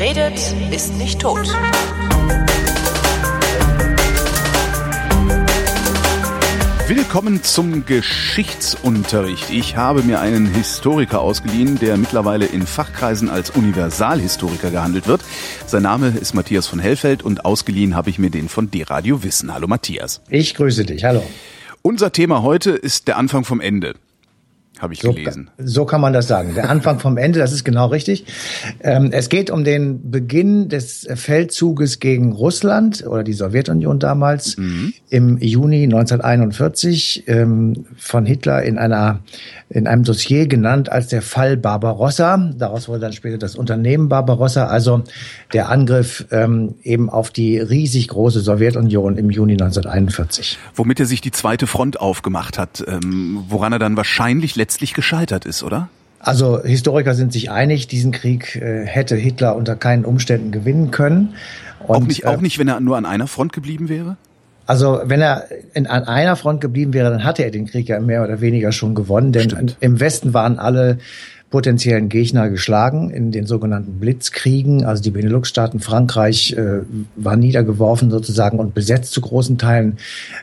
Wer redet, ist nicht tot. Willkommen zum Geschichtsunterricht. Ich habe mir einen Historiker ausgeliehen, der mittlerweile in Fachkreisen als Universalhistoriker gehandelt wird. Sein Name ist Matthias von Hellfeld und ausgeliehen habe ich mir den von D-Radio Wissen. Hallo Matthias. Ich grüße dich. Hallo. Unser Thema heute ist der Anfang vom Ende habe ich so, gelesen. So kann man das sagen. Der Anfang vom Ende, das ist genau richtig. Ähm, es geht um den Beginn des Feldzuges gegen Russland oder die Sowjetunion damals mhm. im Juni 1941 ähm, von Hitler in einer in einem Dossier genannt als der Fall Barbarossa. Daraus wurde dann später das Unternehmen Barbarossa, also der Angriff ähm, eben auf die riesig große Sowjetunion im Juni 1941. Womit er sich die zweite Front aufgemacht hat, ähm, woran er dann wahrscheinlich letztlich gescheitert ist, oder? Also Historiker sind sich einig, diesen Krieg äh, hätte Hitler unter keinen Umständen gewinnen können. Und, auch, nicht, auch nicht, wenn er nur an einer Front geblieben wäre? Also wenn er in, an einer Front geblieben wäre, dann hatte er den Krieg ja mehr oder weniger schon gewonnen. Denn Stimmt. im Westen waren alle potenziellen Gegner geschlagen in den sogenannten Blitzkriegen. Also die Benelux-Staaten, Frankreich äh, war niedergeworfen sozusagen und besetzt zu großen Teilen.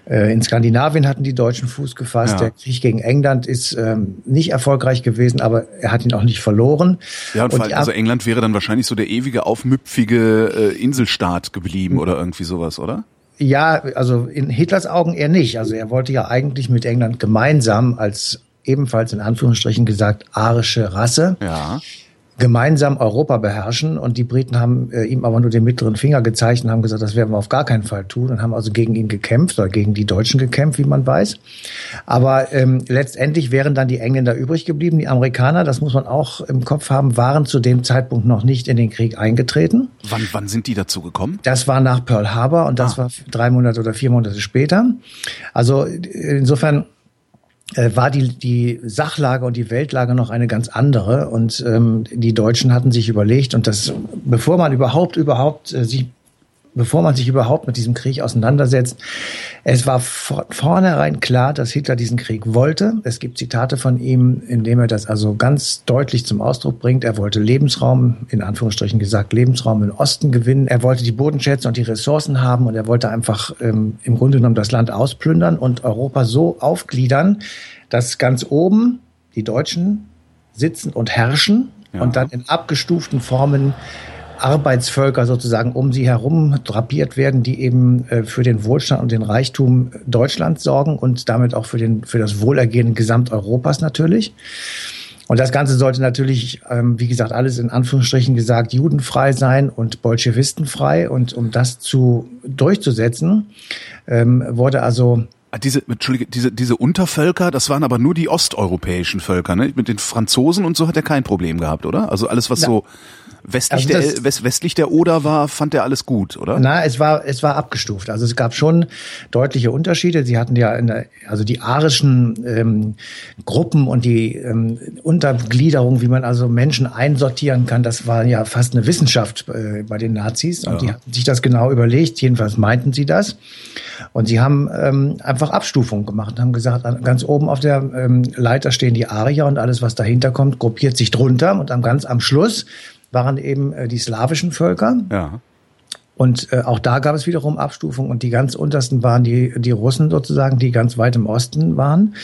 Äh, in Skandinavien hatten die Deutschen Fuß gefasst. Ja. Der Krieg gegen England ist ähm, nicht erfolgreich gewesen, aber er hat ihn auch nicht verloren. Ja, und, und allem, also England wäre dann wahrscheinlich so der ewige, aufmüpfige äh, Inselstaat geblieben oder irgendwie sowas, oder? Ja, also in Hitlers Augen eher nicht. Also er wollte ja eigentlich mit England gemeinsam als ebenfalls in Anführungsstrichen gesagt arische Rasse ja gemeinsam Europa beherrschen. Und die Briten haben äh, ihm aber nur den mittleren Finger gezeigt und haben gesagt, das werden wir auf gar keinen Fall tun und haben also gegen ihn gekämpft oder gegen die Deutschen gekämpft, wie man weiß. Aber ähm, letztendlich wären dann die Engländer übrig geblieben. Die Amerikaner, das muss man auch im Kopf haben, waren zu dem Zeitpunkt noch nicht in den Krieg eingetreten. Wann, wann sind die dazu gekommen? Das war nach Pearl Harbor und das ah. war drei Monate oder vier Monate später. Also insofern war die, die Sachlage und die Weltlage noch eine ganz andere. Und ähm, die Deutschen hatten sich überlegt, und das, bevor man überhaupt, überhaupt äh, sich bevor man sich überhaupt mit diesem Krieg auseinandersetzt. Es war von vornherein klar, dass Hitler diesen Krieg wollte. Es gibt Zitate von ihm, in dem er das also ganz deutlich zum Ausdruck bringt. Er wollte Lebensraum, in Anführungsstrichen gesagt, Lebensraum im Osten gewinnen. Er wollte die Bodenschätze und die Ressourcen haben und er wollte einfach ähm, im Grunde genommen das Land ausplündern und Europa so aufgliedern, dass ganz oben die Deutschen sitzen und herrschen ja. und dann in abgestuften Formen Arbeitsvölker sozusagen um sie herum drapiert werden, die eben äh, für den Wohlstand und den Reichtum Deutschlands sorgen und damit auch für, den, für das Wohlergehen Gesamteuropas natürlich. Und das Ganze sollte natürlich, ähm, wie gesagt, alles in Anführungsstrichen gesagt, judenfrei sein und bolschewistenfrei. Und um das zu durchzusetzen, ähm, wurde also Ah, diese, Entschuldige, diese, diese Untervölker, das waren aber nur die osteuropäischen Völker, ne? Mit den Franzosen und so hat er kein Problem gehabt, oder? Also alles, was ja. so westlich, also der, west, westlich der Oder war, fand er alles gut, oder? Na, es war, es war abgestuft. Also es gab schon deutliche Unterschiede. Sie hatten ja, in der, also die arischen ähm, Gruppen und die ähm, Untergliederung, wie man also Menschen einsortieren kann, das war ja fast eine Wissenschaft äh, bei den Nazis. Und ja. die hatten sich das genau überlegt. Jedenfalls meinten sie das. Und sie haben ähm, einfach Abstufungen gemacht und haben gesagt, ganz oben auf der ähm, Leiter stehen die Arier und alles, was dahinter kommt, gruppiert sich drunter. Und am ganz am Schluss waren eben äh, die slawischen Völker. Ja. Und äh, auch da gab es wiederum Abstufungen und die ganz untersten waren die, die Russen sozusagen, die ganz weit im Osten waren.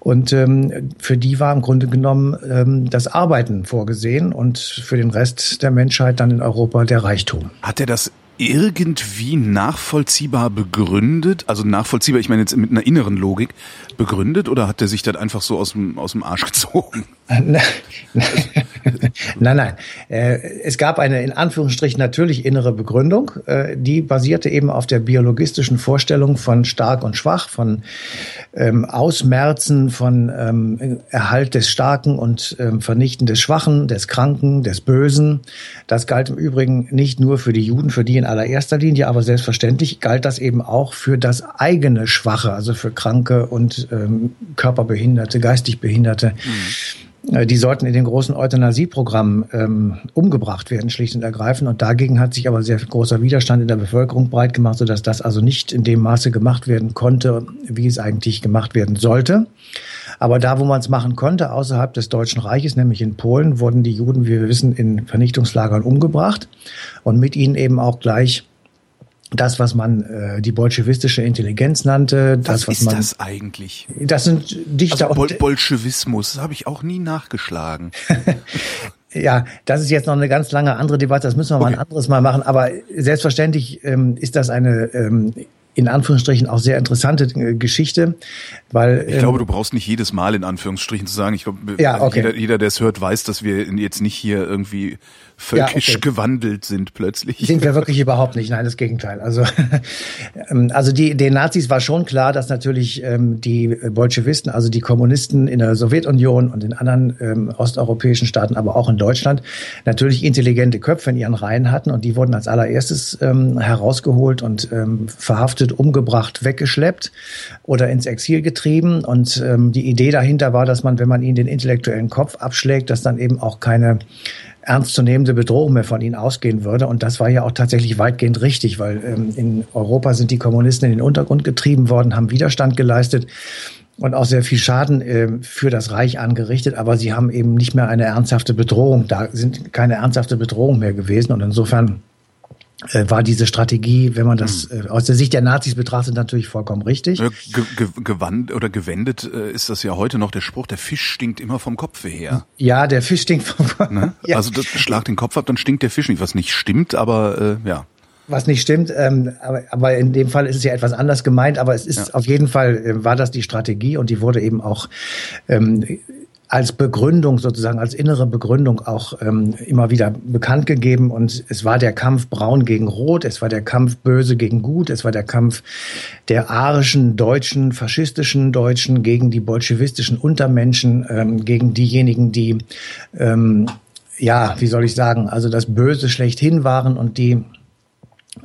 Und ähm, für die war im Grunde genommen ähm, das Arbeiten vorgesehen und für den Rest der Menschheit dann in Europa der Reichtum. Hat er das irgendwie nachvollziehbar begründet? Also nachvollziehbar, ich meine jetzt mit einer inneren Logik begründet oder hat er sich das einfach so aus dem, aus dem Arsch gezogen? nein, nein. Äh, es gab eine in Anführungsstrichen natürlich innere Begründung, äh, die basierte eben auf der biologistischen Vorstellung von stark und schwach, von ähm, Ausmerzen, von ähm, Erhalt des Starken und ähm, Vernichten des Schwachen, des Kranken, des Bösen. Das galt im Übrigen nicht nur für die Juden, für die in allererster Linie, aber selbstverständlich galt das eben auch für das eigene Schwache, also für Kranke und ähm, Körperbehinderte, geistig Behinderte. Mhm. Die sollten in den großen Euthanasieprogrammen ähm, umgebracht werden, schlicht und ergreifend. Und dagegen hat sich aber sehr großer Widerstand in der Bevölkerung breit gemacht, sodass das also nicht in dem Maße gemacht werden konnte, wie es eigentlich gemacht werden sollte. Aber da, wo man es machen konnte, außerhalb des Deutschen Reiches, nämlich in Polen, wurden die Juden, wie wir wissen, in Vernichtungslagern umgebracht und mit ihnen eben auch gleich das, was man äh, die bolschewistische Intelligenz nannte. Das, was, was ist man, das eigentlich? Das sind Dichter. Also Bol Bolschewismus habe ich auch nie nachgeschlagen. Ja, das ist jetzt noch eine ganz lange andere Debatte, das müssen wir okay. mal ein anderes Mal machen. Aber selbstverständlich ähm, ist das eine ähm, in Anführungsstrichen auch sehr interessante äh, Geschichte, weil ich glaube, ähm, du brauchst nicht jedes Mal in Anführungsstrichen zu sagen. Ich glaube, ja, okay. jeder, jeder, der es hört, weiß, dass wir jetzt nicht hier irgendwie völkisch ja, okay. gewandelt sind plötzlich. Sind wir wirklich überhaupt nicht, nein, das Gegenteil. Also, ähm, also die, den Nazis war schon klar, dass natürlich ähm, die Bolschewisten, also die Kommunisten in der Sowjetunion und in anderen ähm, osteuropäischen Staaten, aber auch in Deutschland, natürlich intelligente Köpfe in ihren Reihen hatten und die wurden als allererstes ähm, herausgeholt und ähm, verhaftet, umgebracht, weggeschleppt oder ins Exil getrieben. Und ähm, die Idee dahinter war, dass man, wenn man ihnen den intellektuellen Kopf abschlägt, dass dann eben auch keine ernstzunehmende Bedrohung mehr von ihnen ausgehen würde. Und das war ja auch tatsächlich weitgehend richtig, weil ähm, in Europa sind die Kommunisten in den Untergrund getrieben worden, haben Widerstand geleistet und auch sehr viel Schaden äh, für das Reich angerichtet, aber sie haben eben nicht mehr eine ernsthafte Bedrohung. Da sind keine ernsthafte Bedrohung mehr gewesen. Und insofern war diese Strategie, wenn man das hm. äh, aus der Sicht der Nazis betrachtet, natürlich vollkommen richtig. Ge ge gewandt oder gewendet äh, ist das ja heute noch der Spruch, der Fisch stinkt immer vom Kopfe her. Ja, der Fisch stinkt vom Kopf. Ne? Ja. Also das schlag den Kopf ab, dann stinkt der Fisch nicht, was nicht stimmt, aber äh, ja. Was nicht stimmt, ähm, aber, aber in dem Fall ist es ja etwas anders gemeint, aber es ist ja. auf jeden Fall, äh, war das die Strategie und die wurde eben auch ähm, als Begründung sozusagen, als innere Begründung auch ähm, immer wieder bekannt gegeben. Und es war der Kampf Braun gegen Rot, es war der Kampf Böse gegen Gut, es war der Kampf der arischen Deutschen, faschistischen Deutschen gegen die bolschewistischen Untermenschen, ähm, gegen diejenigen, die, ähm, ja, wie soll ich sagen, also das Böse schlechthin waren und die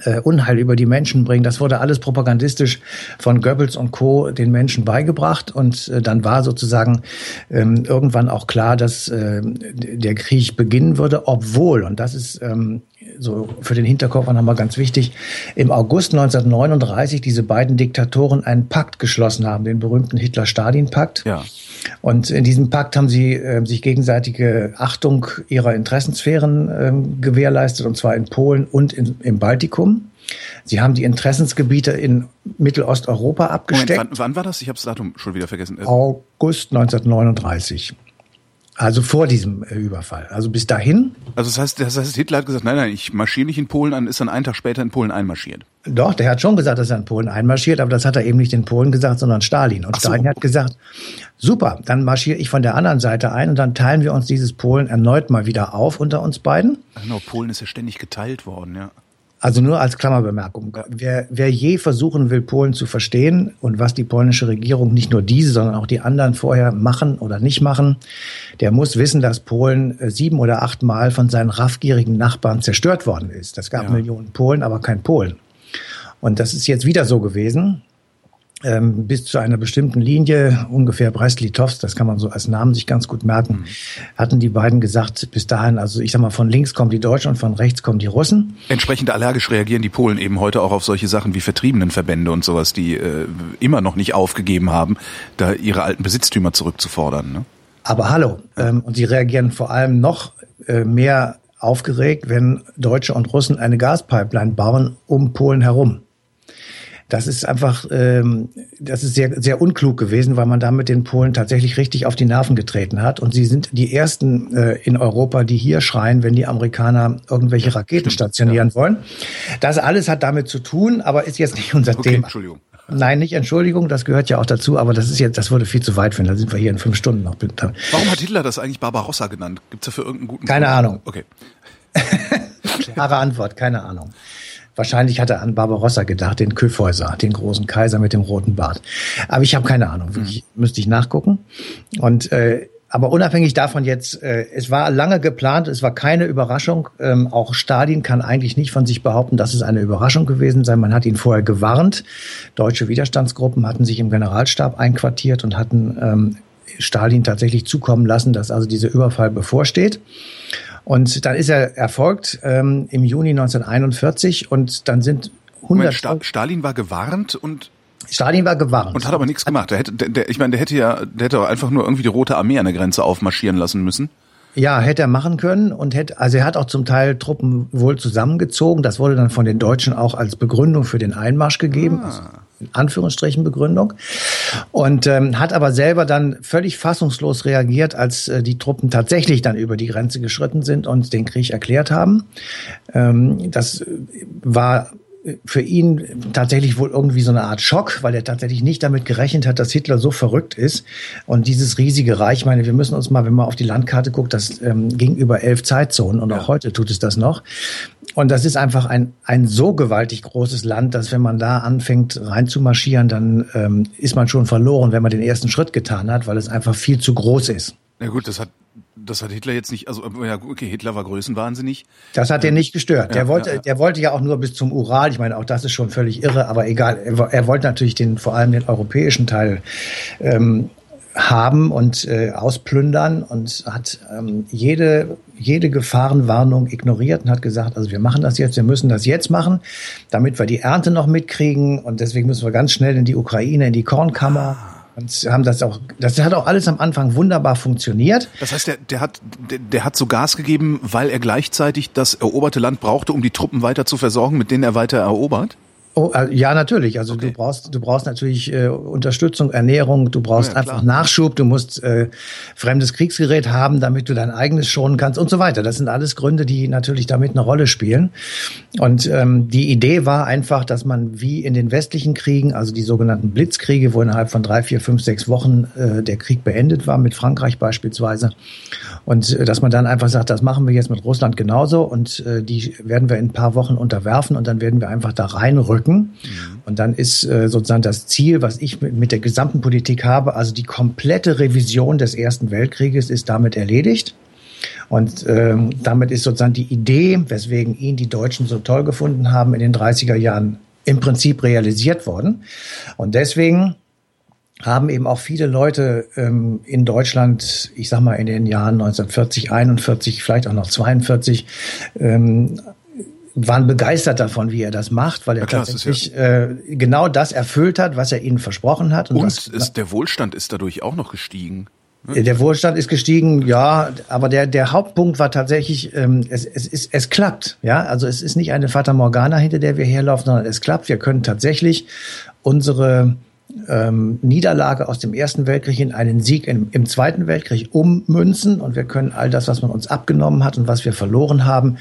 äh, Unheil über die Menschen bringen. Das wurde alles propagandistisch von Goebbels und Co. den Menschen beigebracht und äh, dann war sozusagen ähm, irgendwann auch klar, dass äh, der Krieg beginnen würde, obwohl, und das ist ähm, so für den Hinterkopf nochmal ganz wichtig, im August 1939 diese beiden Diktatoren einen Pakt geschlossen haben, den berühmten Hitler-Stalin-Pakt. Ja. Und in diesem Pakt haben sie äh, sich gegenseitige Achtung ihrer Interessensphären äh, gewährleistet, und zwar in Polen und in, im Baltikum. Sie haben die Interessensgebiete in Mittelosteuropa abgesteckt. Moment, wann, wann war das? Ich habe das Datum schon wieder vergessen. August 1939. Also vor diesem äh, Überfall. Also bis dahin. Also das heißt, das heißt, Hitler hat gesagt, nein, nein, ich marschiere nicht in Polen an, ist dann einen Tag später in Polen einmarschiert. Doch, der hat schon gesagt, dass er in Polen einmarschiert, aber das hat er eben nicht in Polen gesagt, sondern Stalin. Und so. Stalin hat gesagt, super, dann marschiere ich von der anderen Seite ein und dann teilen wir uns dieses Polen erneut mal wieder auf unter uns beiden. Genau, Polen ist ja ständig geteilt worden, ja. Also nur als Klammerbemerkung. Wer, wer je versuchen will, Polen zu verstehen und was die polnische Regierung, nicht nur diese, sondern auch die anderen vorher machen oder nicht machen, der muss wissen, dass Polen äh, sieben oder acht Mal von seinen raffgierigen Nachbarn zerstört worden ist. Das gab ja. Millionen Polen, aber kein Polen. Und das ist jetzt wieder so gewesen ähm, bis zu einer bestimmten Linie, ungefähr Brest-Litovsk, das kann man so als Namen sich ganz gut merken, mhm. hatten die beiden gesagt, bis dahin, also ich sag mal, von links kommen die Deutschen und von rechts kommen die Russen. Entsprechend allergisch reagieren die Polen eben heute auch auf solche Sachen wie Vertriebenenverbände und sowas, die äh, immer noch nicht aufgegeben haben, da ihre alten Besitztümer zurückzufordern. Ne? Aber hallo, ähm, und sie reagieren vor allem noch äh, mehr aufgeregt, wenn Deutsche und Russen eine Gaspipeline bauen um Polen herum. Das ist einfach, ähm, das ist sehr, sehr unklug gewesen, weil man damit den Polen tatsächlich richtig auf die Nerven getreten hat. Und sie sind die ersten äh, in Europa, die hier schreien, wenn die Amerikaner irgendwelche Raketen stationieren ja. wollen. Das alles hat damit zu tun, aber ist jetzt nicht unser okay, Thema. Entschuldigung. Nein, nicht Entschuldigung, das gehört ja auch dazu, aber das ist jetzt, das würde viel zu weit finden. Da sind wir hier in fünf Stunden noch. Warum hat Hitler das eigentlich Barbarossa genannt? Gibt es dafür irgendeinen guten Keine Grund? Ahnung. Okay. Klare Antwort, keine Ahnung. Wahrscheinlich hat er an Barbarossa gedacht, den Kyffhäuser, den großen Kaiser mit dem roten Bart. Aber ich habe keine Ahnung, wirklich, mhm. müsste ich nachgucken. Und äh, aber unabhängig davon jetzt, äh, es war lange geplant, es war keine Überraschung. Ähm, auch Stalin kann eigentlich nicht von sich behaupten, dass es eine Überraschung gewesen sei. Man hat ihn vorher gewarnt. Deutsche Widerstandsgruppen hatten sich im Generalstab einquartiert und hatten ähm, Stalin tatsächlich zukommen lassen, dass also dieser Überfall bevorsteht. Und dann ist er erfolgt ähm, im Juni 1941 und dann sind 100. Moment, Stalin war gewarnt und Stalin war gewarnt. Und hat aber nichts gemacht. Der hätte, der, der, ich meine, der hätte ja, der hätte einfach nur irgendwie die Rote Armee an der Grenze aufmarschieren lassen müssen. Ja, hätte er machen können und hätte, also er hat auch zum Teil Truppen wohl zusammengezogen. Das wurde dann von den Deutschen auch als Begründung für den Einmarsch gegeben. Ah. In Anführungsstrichen Begründung. Und ähm, hat aber selber dann völlig fassungslos reagiert, als äh, die Truppen tatsächlich dann über die Grenze geschritten sind und den Krieg erklärt haben. Ähm, das war für ihn tatsächlich wohl irgendwie so eine Art Schock, weil er tatsächlich nicht damit gerechnet hat, dass Hitler so verrückt ist und dieses riesige Reich. Ich meine, wir müssen uns mal, wenn man auf die Landkarte guckt, das ähm, ging über elf Zeitzonen und auch heute tut es das noch. Und das ist einfach ein, ein so gewaltig großes Land, dass wenn man da anfängt reinzumarschieren, dann ähm, ist man schon verloren, wenn man den ersten Schritt getan hat, weil es einfach viel zu groß ist. Ja gut, das hat das hat Hitler jetzt nicht, also ja, okay, Hitler war größenwahnsinnig. Das hat den nicht gestört. Der wollte, ja, ja. der wollte ja auch nur bis zum Ural. Ich meine, auch das ist schon völlig irre, aber egal. Er, er wollte natürlich den, vor allem den europäischen Teil ähm, haben und äh, ausplündern und hat ähm, jede jede Gefahrenwarnung ignoriert und hat gesagt, also wir machen das jetzt, wir müssen das jetzt machen, damit wir die Ernte noch mitkriegen und deswegen müssen wir ganz schnell in die Ukraine, in die Kornkammer. Ah und haben das auch, das hat auch alles am Anfang wunderbar funktioniert. Das heißt, der, der hat, der, der hat so Gas gegeben, weil er gleichzeitig das eroberte Land brauchte, um die Truppen weiter zu versorgen, mit denen er weiter erobert? Oh, äh, ja, natürlich. Also okay. du brauchst, du brauchst natürlich äh, Unterstützung, Ernährung, du brauchst ja, einfach Nachschub, du musst äh, fremdes Kriegsgerät haben, damit du dein eigenes schonen kannst und so weiter. Das sind alles Gründe, die natürlich damit eine Rolle spielen. Und ähm, die Idee war einfach, dass man wie in den westlichen Kriegen, also die sogenannten Blitzkriege, wo innerhalb von drei, vier, fünf, sechs Wochen äh, der Krieg beendet war, mit Frankreich beispielsweise, und äh, dass man dann einfach sagt, das machen wir jetzt mit Russland genauso und äh, die werden wir in ein paar Wochen unterwerfen und dann werden wir einfach da reinrücken. Mhm. Und dann ist äh, sozusagen das Ziel, was ich mit, mit der gesamten Politik habe, also die komplette Revision des Ersten Weltkrieges ist damit erledigt. Und ähm, damit ist sozusagen die Idee, weswegen ihn die Deutschen so toll gefunden haben, in den 30er Jahren im Prinzip realisiert worden. Und deswegen haben eben auch viele Leute ähm, in Deutschland, ich sag mal in den Jahren 1940, 41, vielleicht auch noch 42, ähm, waren begeistert davon, wie er das macht, weil er klar, tatsächlich ja äh, genau das erfüllt hat, was er ihnen versprochen hat. Und, und das, ist, der Wohlstand ist dadurch auch noch gestiegen. Ne? Der Wohlstand ist gestiegen, ja, aber der, der Hauptpunkt war tatsächlich, ähm, es, es, ist, es klappt. Ja, also es ist nicht eine Fata Morgana, hinter der wir herlaufen, sondern es klappt. Wir können tatsächlich unsere ähm, Niederlage aus dem Ersten Weltkrieg in einen Sieg im, im Zweiten Weltkrieg ummünzen. Und wir können all das, was man uns abgenommen hat und was wir verloren haben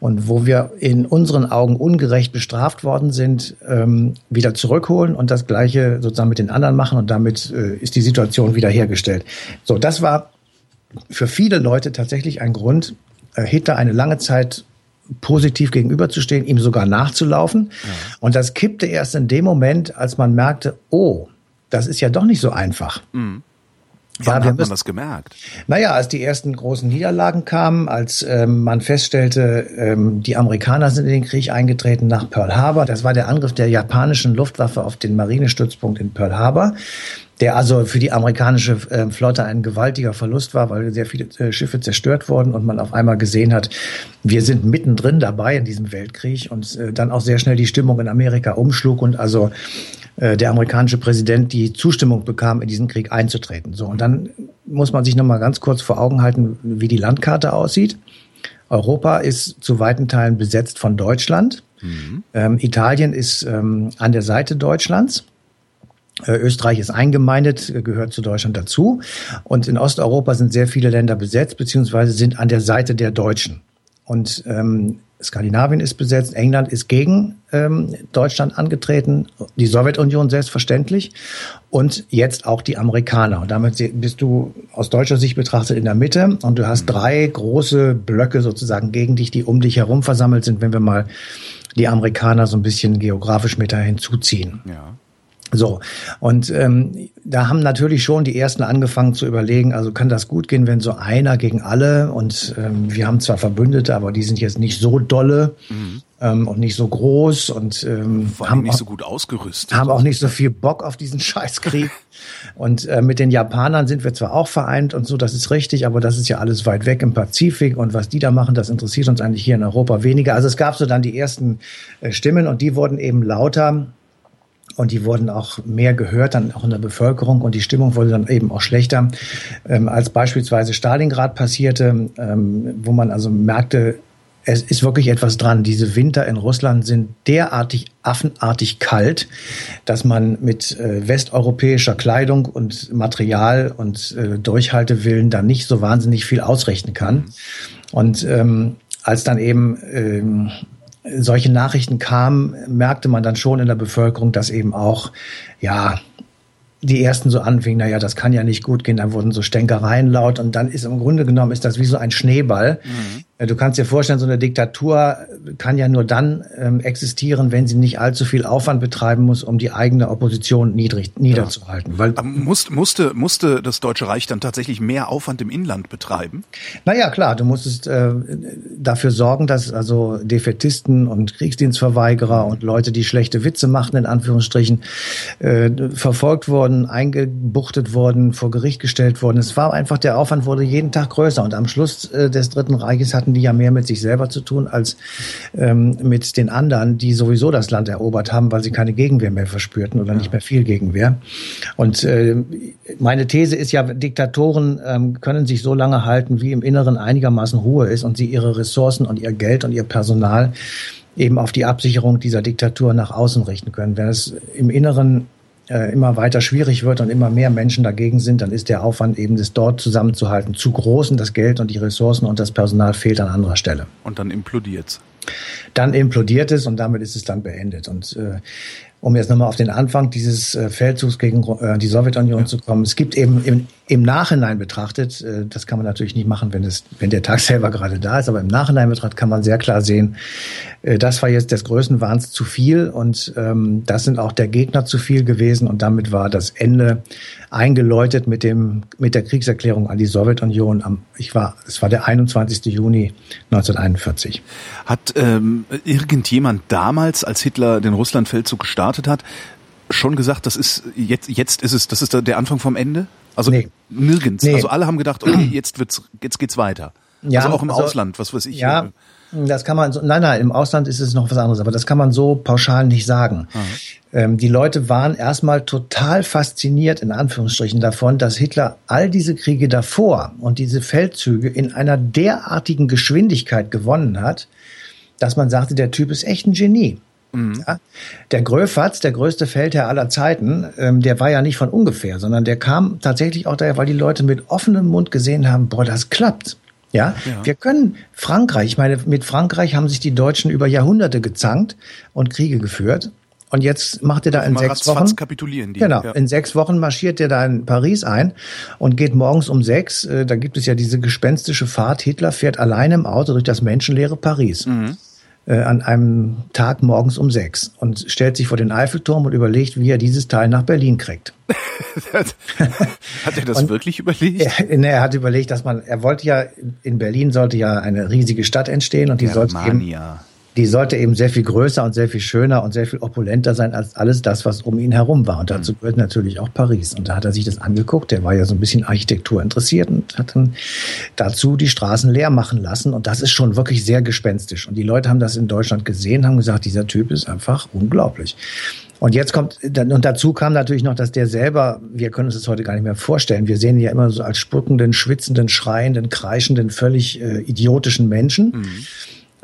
und wo wir in unseren Augen ungerecht bestraft worden sind, ähm, wieder zurückholen und das Gleiche sozusagen mit den anderen machen. Und damit äh, ist die Situation wiederhergestellt. So, das war für viele Leute tatsächlich ein Grund, äh, Hitler eine lange Zeit positiv gegenüberzustehen, ihm sogar nachzulaufen. Ja. Und das kippte erst in dem Moment, als man merkte, oh, das ist ja doch nicht so einfach. Mhm. Wann ja, hat man das gemerkt? Naja, als die ersten großen Niederlagen kamen, als ähm, man feststellte, ähm, die Amerikaner sind in den Krieg eingetreten nach Pearl Harbor. Das war der Angriff der japanischen Luftwaffe auf den Marinestützpunkt in Pearl Harbor der also für die amerikanische äh, Flotte ein gewaltiger Verlust war, weil sehr viele äh, Schiffe zerstört wurden und man auf einmal gesehen hat, wir sind mittendrin dabei in diesem Weltkrieg und äh, dann auch sehr schnell die Stimmung in Amerika umschlug und also äh, der amerikanische Präsident die Zustimmung bekam, in diesen Krieg einzutreten. So und dann muss man sich noch mal ganz kurz vor Augen halten, wie die Landkarte aussieht. Europa ist zu weiten Teilen besetzt von Deutschland. Mhm. Ähm, Italien ist ähm, an der Seite Deutschlands. Äh, Österreich ist eingemeindet, gehört zu Deutschland dazu. Und in Osteuropa sind sehr viele Länder besetzt, beziehungsweise sind an der Seite der Deutschen. Und ähm, Skandinavien ist besetzt, England ist gegen ähm, Deutschland angetreten, die Sowjetunion selbstverständlich und jetzt auch die Amerikaner. Und damit bist du aus deutscher Sicht betrachtet in der Mitte und du hast mhm. drei große Blöcke sozusagen gegen dich, die um dich herum versammelt sind, wenn wir mal die Amerikaner so ein bisschen geografisch mit da hinzuziehen. Ja. So, und ähm, da haben natürlich schon die Ersten angefangen zu überlegen, also kann das gut gehen, wenn so einer gegen alle und ähm, wir haben zwar Verbündete, aber die sind jetzt nicht so dolle mhm. ähm, und nicht so groß und ähm, haben nicht auch, so gut ausgerüstet. Haben auch nicht so viel Bock auf diesen Scheißkrieg. und äh, mit den Japanern sind wir zwar auch vereint und so, das ist richtig, aber das ist ja alles weit weg im Pazifik und was die da machen, das interessiert uns eigentlich hier in Europa weniger. Also es gab so dann die ersten äh, Stimmen und die wurden eben lauter und die wurden auch mehr gehört, dann auch in der Bevölkerung und die Stimmung wurde dann eben auch schlechter, ähm, als beispielsweise Stalingrad passierte, ähm, wo man also merkte, es ist wirklich etwas dran. Diese Winter in Russland sind derartig affenartig kalt, dass man mit äh, westeuropäischer Kleidung und Material und äh, Durchhaltewillen da nicht so wahnsinnig viel ausrechnen kann. Und ähm, als dann eben ähm, solche Nachrichten kamen, merkte man dann schon in der Bevölkerung, dass eben auch, ja, die ersten so anfingen, naja, das kann ja nicht gut gehen, dann wurden so Stänkereien laut und dann ist im Grunde genommen ist das wie so ein Schneeball. Mhm. Du kannst dir vorstellen, so eine Diktatur kann ja nur dann ähm, existieren, wenn sie nicht allzu viel Aufwand betreiben muss, um die eigene Opposition niedrig, niederzuhalten. Ja. Weil, musste, musste, musste das Deutsche Reich dann tatsächlich mehr Aufwand im Inland betreiben? Naja, klar, du musstest äh, dafür sorgen, dass also Defetisten und Kriegsdienstverweigerer und Leute, die schlechte Witze machten, in Anführungsstrichen, äh, verfolgt wurden, eingebuchtet wurden, vor Gericht gestellt wurden. Es war einfach, der Aufwand wurde jeden Tag größer und am Schluss äh, des Dritten Reiches hat hatten die ja mehr mit sich selber zu tun als ähm, mit den anderen, die sowieso das Land erobert haben, weil sie keine Gegenwehr mehr verspürten oder nicht mehr viel Gegenwehr. Und äh, meine These ist ja, Diktatoren ähm, können sich so lange halten, wie im Inneren einigermaßen Ruhe ist und sie ihre Ressourcen und ihr Geld und ihr Personal eben auf die Absicherung dieser Diktatur nach außen richten können. Wenn es im Inneren äh, immer weiter schwierig wird und immer mehr Menschen dagegen sind, dann ist der Aufwand eben, das dort zusammenzuhalten, zu groß und das Geld und die Ressourcen und das Personal fehlt an anderer Stelle. Und dann implodiert Dann implodiert es und damit ist es dann beendet. Und äh, um jetzt nochmal auf den Anfang dieses äh, Feldzugs gegen äh, die Sowjetunion ja. zu kommen. Es gibt eben im, im Nachhinein betrachtet, äh, das kann man natürlich nicht machen, wenn es, wenn der Tag selber gerade da ist, aber im Nachhinein betrachtet kann man sehr klar sehen, das war jetzt des Größenwahns zu viel und ähm, das sind auch der Gegner zu viel gewesen und damit war das Ende eingeläutet mit dem mit der Kriegserklärung an die Sowjetunion. Am, ich war, es war der 21. Juni 1941. Hat ähm, irgendjemand damals, als Hitler den Russlandfeldzug gestartet gestartet hat, schon gesagt, das ist jetzt jetzt ist es, das ist der Anfang vom Ende? Also nee. nirgends. Nee. Also alle haben gedacht, okay, jetzt wird's, jetzt geht's weiter. Ja, also auch im also, Ausland, was weiß ich. Ja, das kann man so, nein, nein, im Ausland ist es noch was anderes, aber das kann man so pauschal nicht sagen. Ähm, die Leute waren erstmal total fasziniert, in Anführungsstrichen, davon, dass Hitler all diese Kriege davor und diese Feldzüge in einer derartigen Geschwindigkeit gewonnen hat, dass man sagte, der Typ ist echt ein Genie. Mhm. Ja? Der Gröfatz, der größte Feldherr aller Zeiten, ähm, der war ja nicht von ungefähr, sondern der kam tatsächlich auch daher, weil die Leute mit offenem Mund gesehen haben, boah, das klappt. Ja? ja, wir können Frankreich, ich meine, mit Frankreich haben sich die Deutschen über Jahrhunderte gezankt und Kriege geführt. Und jetzt macht er da in sechs Wochen. kapitulieren die. Genau. Ja. In sechs Wochen marschiert er da in Paris ein und geht morgens um sechs. Äh, da gibt es ja diese gespenstische Fahrt. Hitler fährt alleine im Auto durch das menschenleere Paris. Mhm äh, an einem Tag morgens um sechs und stellt sich vor den Eiffelturm und überlegt, wie er dieses Teil nach Berlin kriegt. hat er das und wirklich überlegt? Er, ne, er hat überlegt, dass man, er wollte ja, in Berlin sollte ja eine riesige Stadt entstehen und die Germania. sollte eben die sollte eben sehr viel größer und sehr viel schöner und sehr viel opulenter sein als alles das, was um ihn herum war. Und dazu mhm. gehört natürlich auch Paris. Und da hat er sich das angeguckt. Der war ja so ein bisschen Architektur interessiert und hat dann dazu die Straßen leer machen lassen. Und das ist schon wirklich sehr gespenstisch. Und die Leute haben das in Deutschland gesehen, haben gesagt, dieser Typ ist einfach unglaublich. Und jetzt kommt, und dazu kam natürlich noch, dass der selber, wir können uns das heute gar nicht mehr vorstellen, wir sehen ihn ja immer so als spuckenden, schwitzenden, schreienden, kreischenden, völlig äh, idiotischen Menschen. Mhm.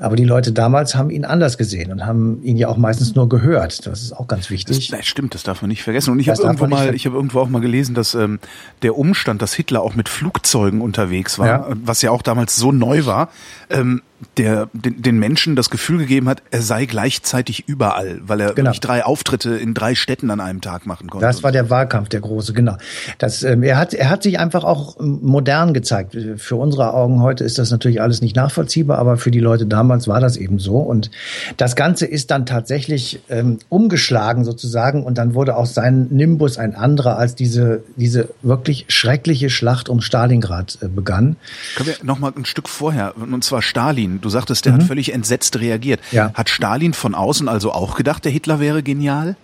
Aber die Leute damals haben ihn anders gesehen und haben ihn ja auch meistens nur gehört. Das ist auch ganz wichtig. Das, das stimmt, das darf man nicht vergessen. Und ich habe irgendwo mal, ich habe irgendwo auch mal gelesen, dass ähm, der Umstand, dass Hitler auch mit Flugzeugen unterwegs war, ja. was ja auch damals so neu war, ähm, der den, den Menschen das Gefühl gegeben hat, er sei gleichzeitig überall, weil er genau. drei Auftritte in drei Städten an einem Tag machen konnte. Das war der Wahlkampf, der große, genau. Das, ähm, er hat er hat sich einfach auch modern gezeigt. Für unsere Augen heute ist das natürlich alles nicht nachvollziehbar, aber für die Leute damals war das eben so. Und das Ganze ist dann tatsächlich ähm, umgeschlagen sozusagen und dann wurde auch sein Nimbus ein anderer, als diese diese wirklich schreckliche Schlacht um Stalingrad äh, begann. Können wir noch mal ein Stück vorher und zwar Stalin Stalin. Du sagtest, der mhm. hat völlig entsetzt reagiert. Ja. Hat Stalin von außen also auch gedacht, der Hitler wäre genial?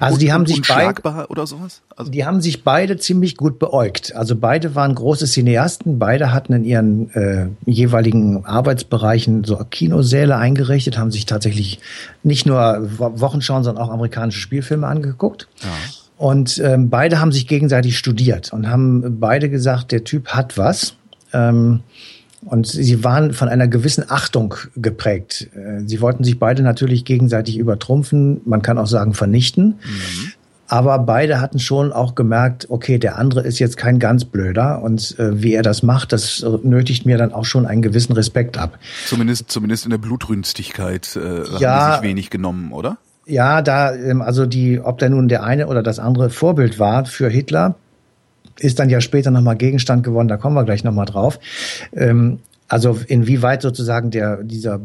Also die haben sich beide oder sowas. Also die haben sich beide ziemlich gut beäugt. Also beide waren große Cineasten. Beide hatten in ihren äh, jeweiligen Arbeitsbereichen so Kinosäle eingerichtet, haben sich tatsächlich nicht nur Wochenschauen, sondern auch amerikanische Spielfilme angeguckt. Ja. Und ähm, beide haben sich gegenseitig studiert und haben beide gesagt, der Typ hat was. Ähm, und sie waren von einer gewissen Achtung geprägt. Äh, sie wollten sich beide natürlich gegenseitig übertrumpfen, man kann auch sagen vernichten. Mhm. Aber beide hatten schon auch gemerkt, okay, der andere ist jetzt kein ganz blöder und äh, wie er das macht, das nötigt mir dann auch schon einen gewissen Respekt ab. Zumindest, zumindest in der Blutrünstigkeit äh, ja, haben sich wenig genommen, oder? Ja, da, ähm, also die, ob der nun der eine oder das andere Vorbild war für Hitler, ist dann ja später nochmal Gegenstand geworden, da kommen wir gleich nochmal drauf. Ähm, also inwieweit sozusagen der, dieser,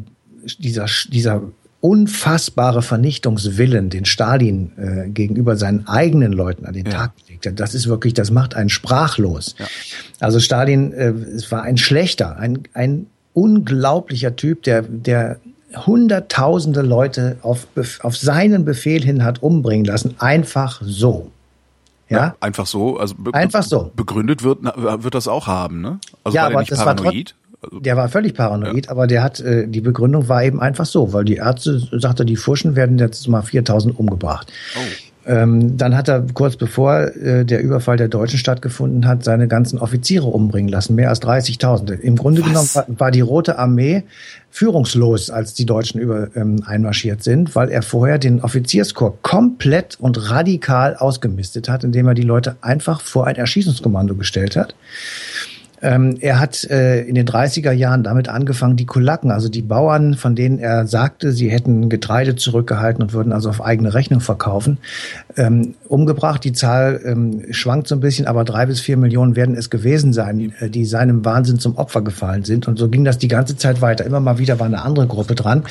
dieser, dieser unfassbare Vernichtungswillen, den Stalin äh, gegenüber seinen eigenen Leuten an den ja. Tag gelegt hat, das ist wirklich, das macht einen sprachlos. Ja. Also Stalin, äh, es war ein schlechter, ein, ein unglaublicher Typ, der, der hunderttausende Leute auf, auf seinen Befehl hin hat umbringen lassen, einfach so. Ja? ja einfach so, also einfach so. begründet wird, wird das auch haben, ne? Also ja, aber das paranoid? war also, der war völlig paranoid, ja. aber der hat äh, die Begründung war eben einfach so, weil die Ärzte sagte, die Furschen werden jetzt mal 4000 umgebracht. Oh. Ähm, dann hat er kurz bevor äh, der Überfall der Deutschen stattgefunden hat, seine ganzen Offiziere umbringen lassen, mehr als 30.000. Im Grunde Was? genommen war, war, die Rote Armee führungslos, als die Deutschen über ähm, einmarschiert sind, weil er vorher den Offizierskorps komplett und radikal ausgemistet hat, indem er die Leute einfach vor ein Erschießungskommando gestellt hat. Ähm, er hat äh, in den 30er Jahren damit angefangen, die Kulaken, also die Bauern, von denen er sagte, sie hätten Getreide zurückgehalten und würden also auf eigene Rechnung verkaufen, ähm, umgebracht. Die Zahl ähm, schwankt so ein bisschen, aber drei bis vier Millionen werden es gewesen sein, äh, die seinem Wahnsinn zum Opfer gefallen sind. Und so ging das die ganze Zeit weiter. Immer mal wieder war eine andere Gruppe dran.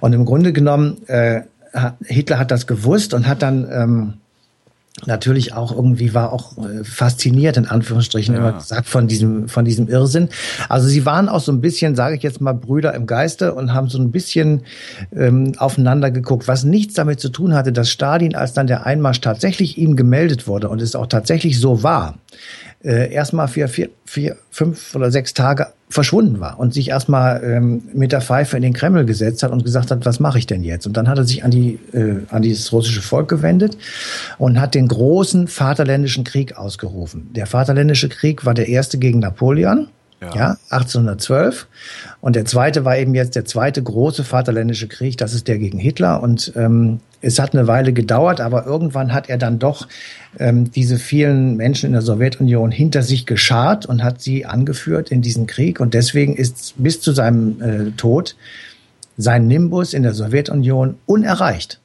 Und im Grunde genommen, äh, Hitler hat das gewusst und hat dann ähm, natürlich auch irgendwie war auch äh, fasziniert in Anführungsstrichen ja. immer gesagt von diesem von diesem Irrsinn. Also sie waren auch so ein bisschen, sage ich jetzt mal, Brüder im Geiste und haben so ein bisschen ähm, aufeinander geguckt, was nichts damit zu tun hatte, dass Stalin, als dann der Einmarsch tatsächlich ihm gemeldet wurde und es auch tatsächlich so war, äh, erstmal vier, vier, vier, fünf oder sechs Tage verschwunden war und sich erstmal ähm, mit der Pfeife in den Kreml gesetzt hat und gesagt hat, was mache ich denn jetzt? Und dann hat er sich an die äh, an dieses russische Volk gewendet und hat den großen Vaterländischen Krieg ausgerufen. Der Vaterländische Krieg war der erste gegen Napoleon. Ja. ja, 1812. Und der zweite war eben jetzt der zweite große Vaterländische Krieg, das ist der gegen Hitler. Und ähm, es hat eine Weile gedauert, aber irgendwann hat er dann doch ähm, diese vielen Menschen in der Sowjetunion hinter sich geschart und hat sie angeführt in diesen Krieg. Und deswegen ist bis zu seinem äh, Tod sein Nimbus in der Sowjetunion unerreicht.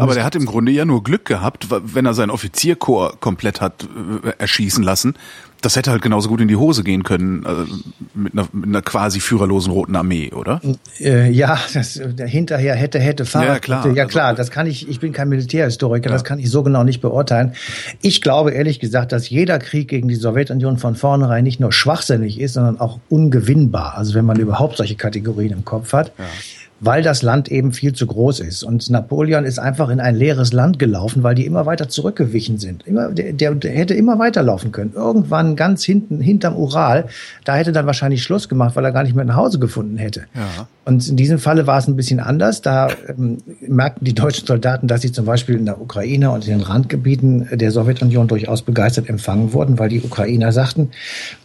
Aber der hat im Grunde ja nur Glück gehabt, wenn er sein Offizierkorps komplett hat äh, erschießen lassen. Das hätte halt genauso gut in die Hose gehen können also mit, einer, mit einer quasi führerlosen roten Armee, oder? Äh, ja, das, hinterher hätte, hätte, Fahrrad. Ja, klar. Ja, klar, also, das kann ich, ich bin kein Militärhistoriker, ja. das kann ich so genau nicht beurteilen. Ich glaube ehrlich gesagt, dass jeder Krieg gegen die Sowjetunion von vornherein nicht nur schwachsinnig ist, sondern auch ungewinnbar. Also wenn man überhaupt solche Kategorien im Kopf hat. Ja weil das Land eben viel zu groß ist. Und Napoleon ist einfach in ein leeres Land gelaufen, weil die immer weiter zurückgewichen sind. Immer, der, der hätte immer weiterlaufen können. Irgendwann ganz hinten, hinterm Ural, da hätte dann wahrscheinlich Schluss gemacht, weil er gar nicht mehr nach Hause gefunden hätte. Ja. Und in diesem Falle war es ein bisschen anders. Da ähm, merkten die deutschen Soldaten, dass sie zum Beispiel in der Ukraine und in den Randgebieten der Sowjetunion durchaus begeistert empfangen wurden, weil die Ukrainer sagten,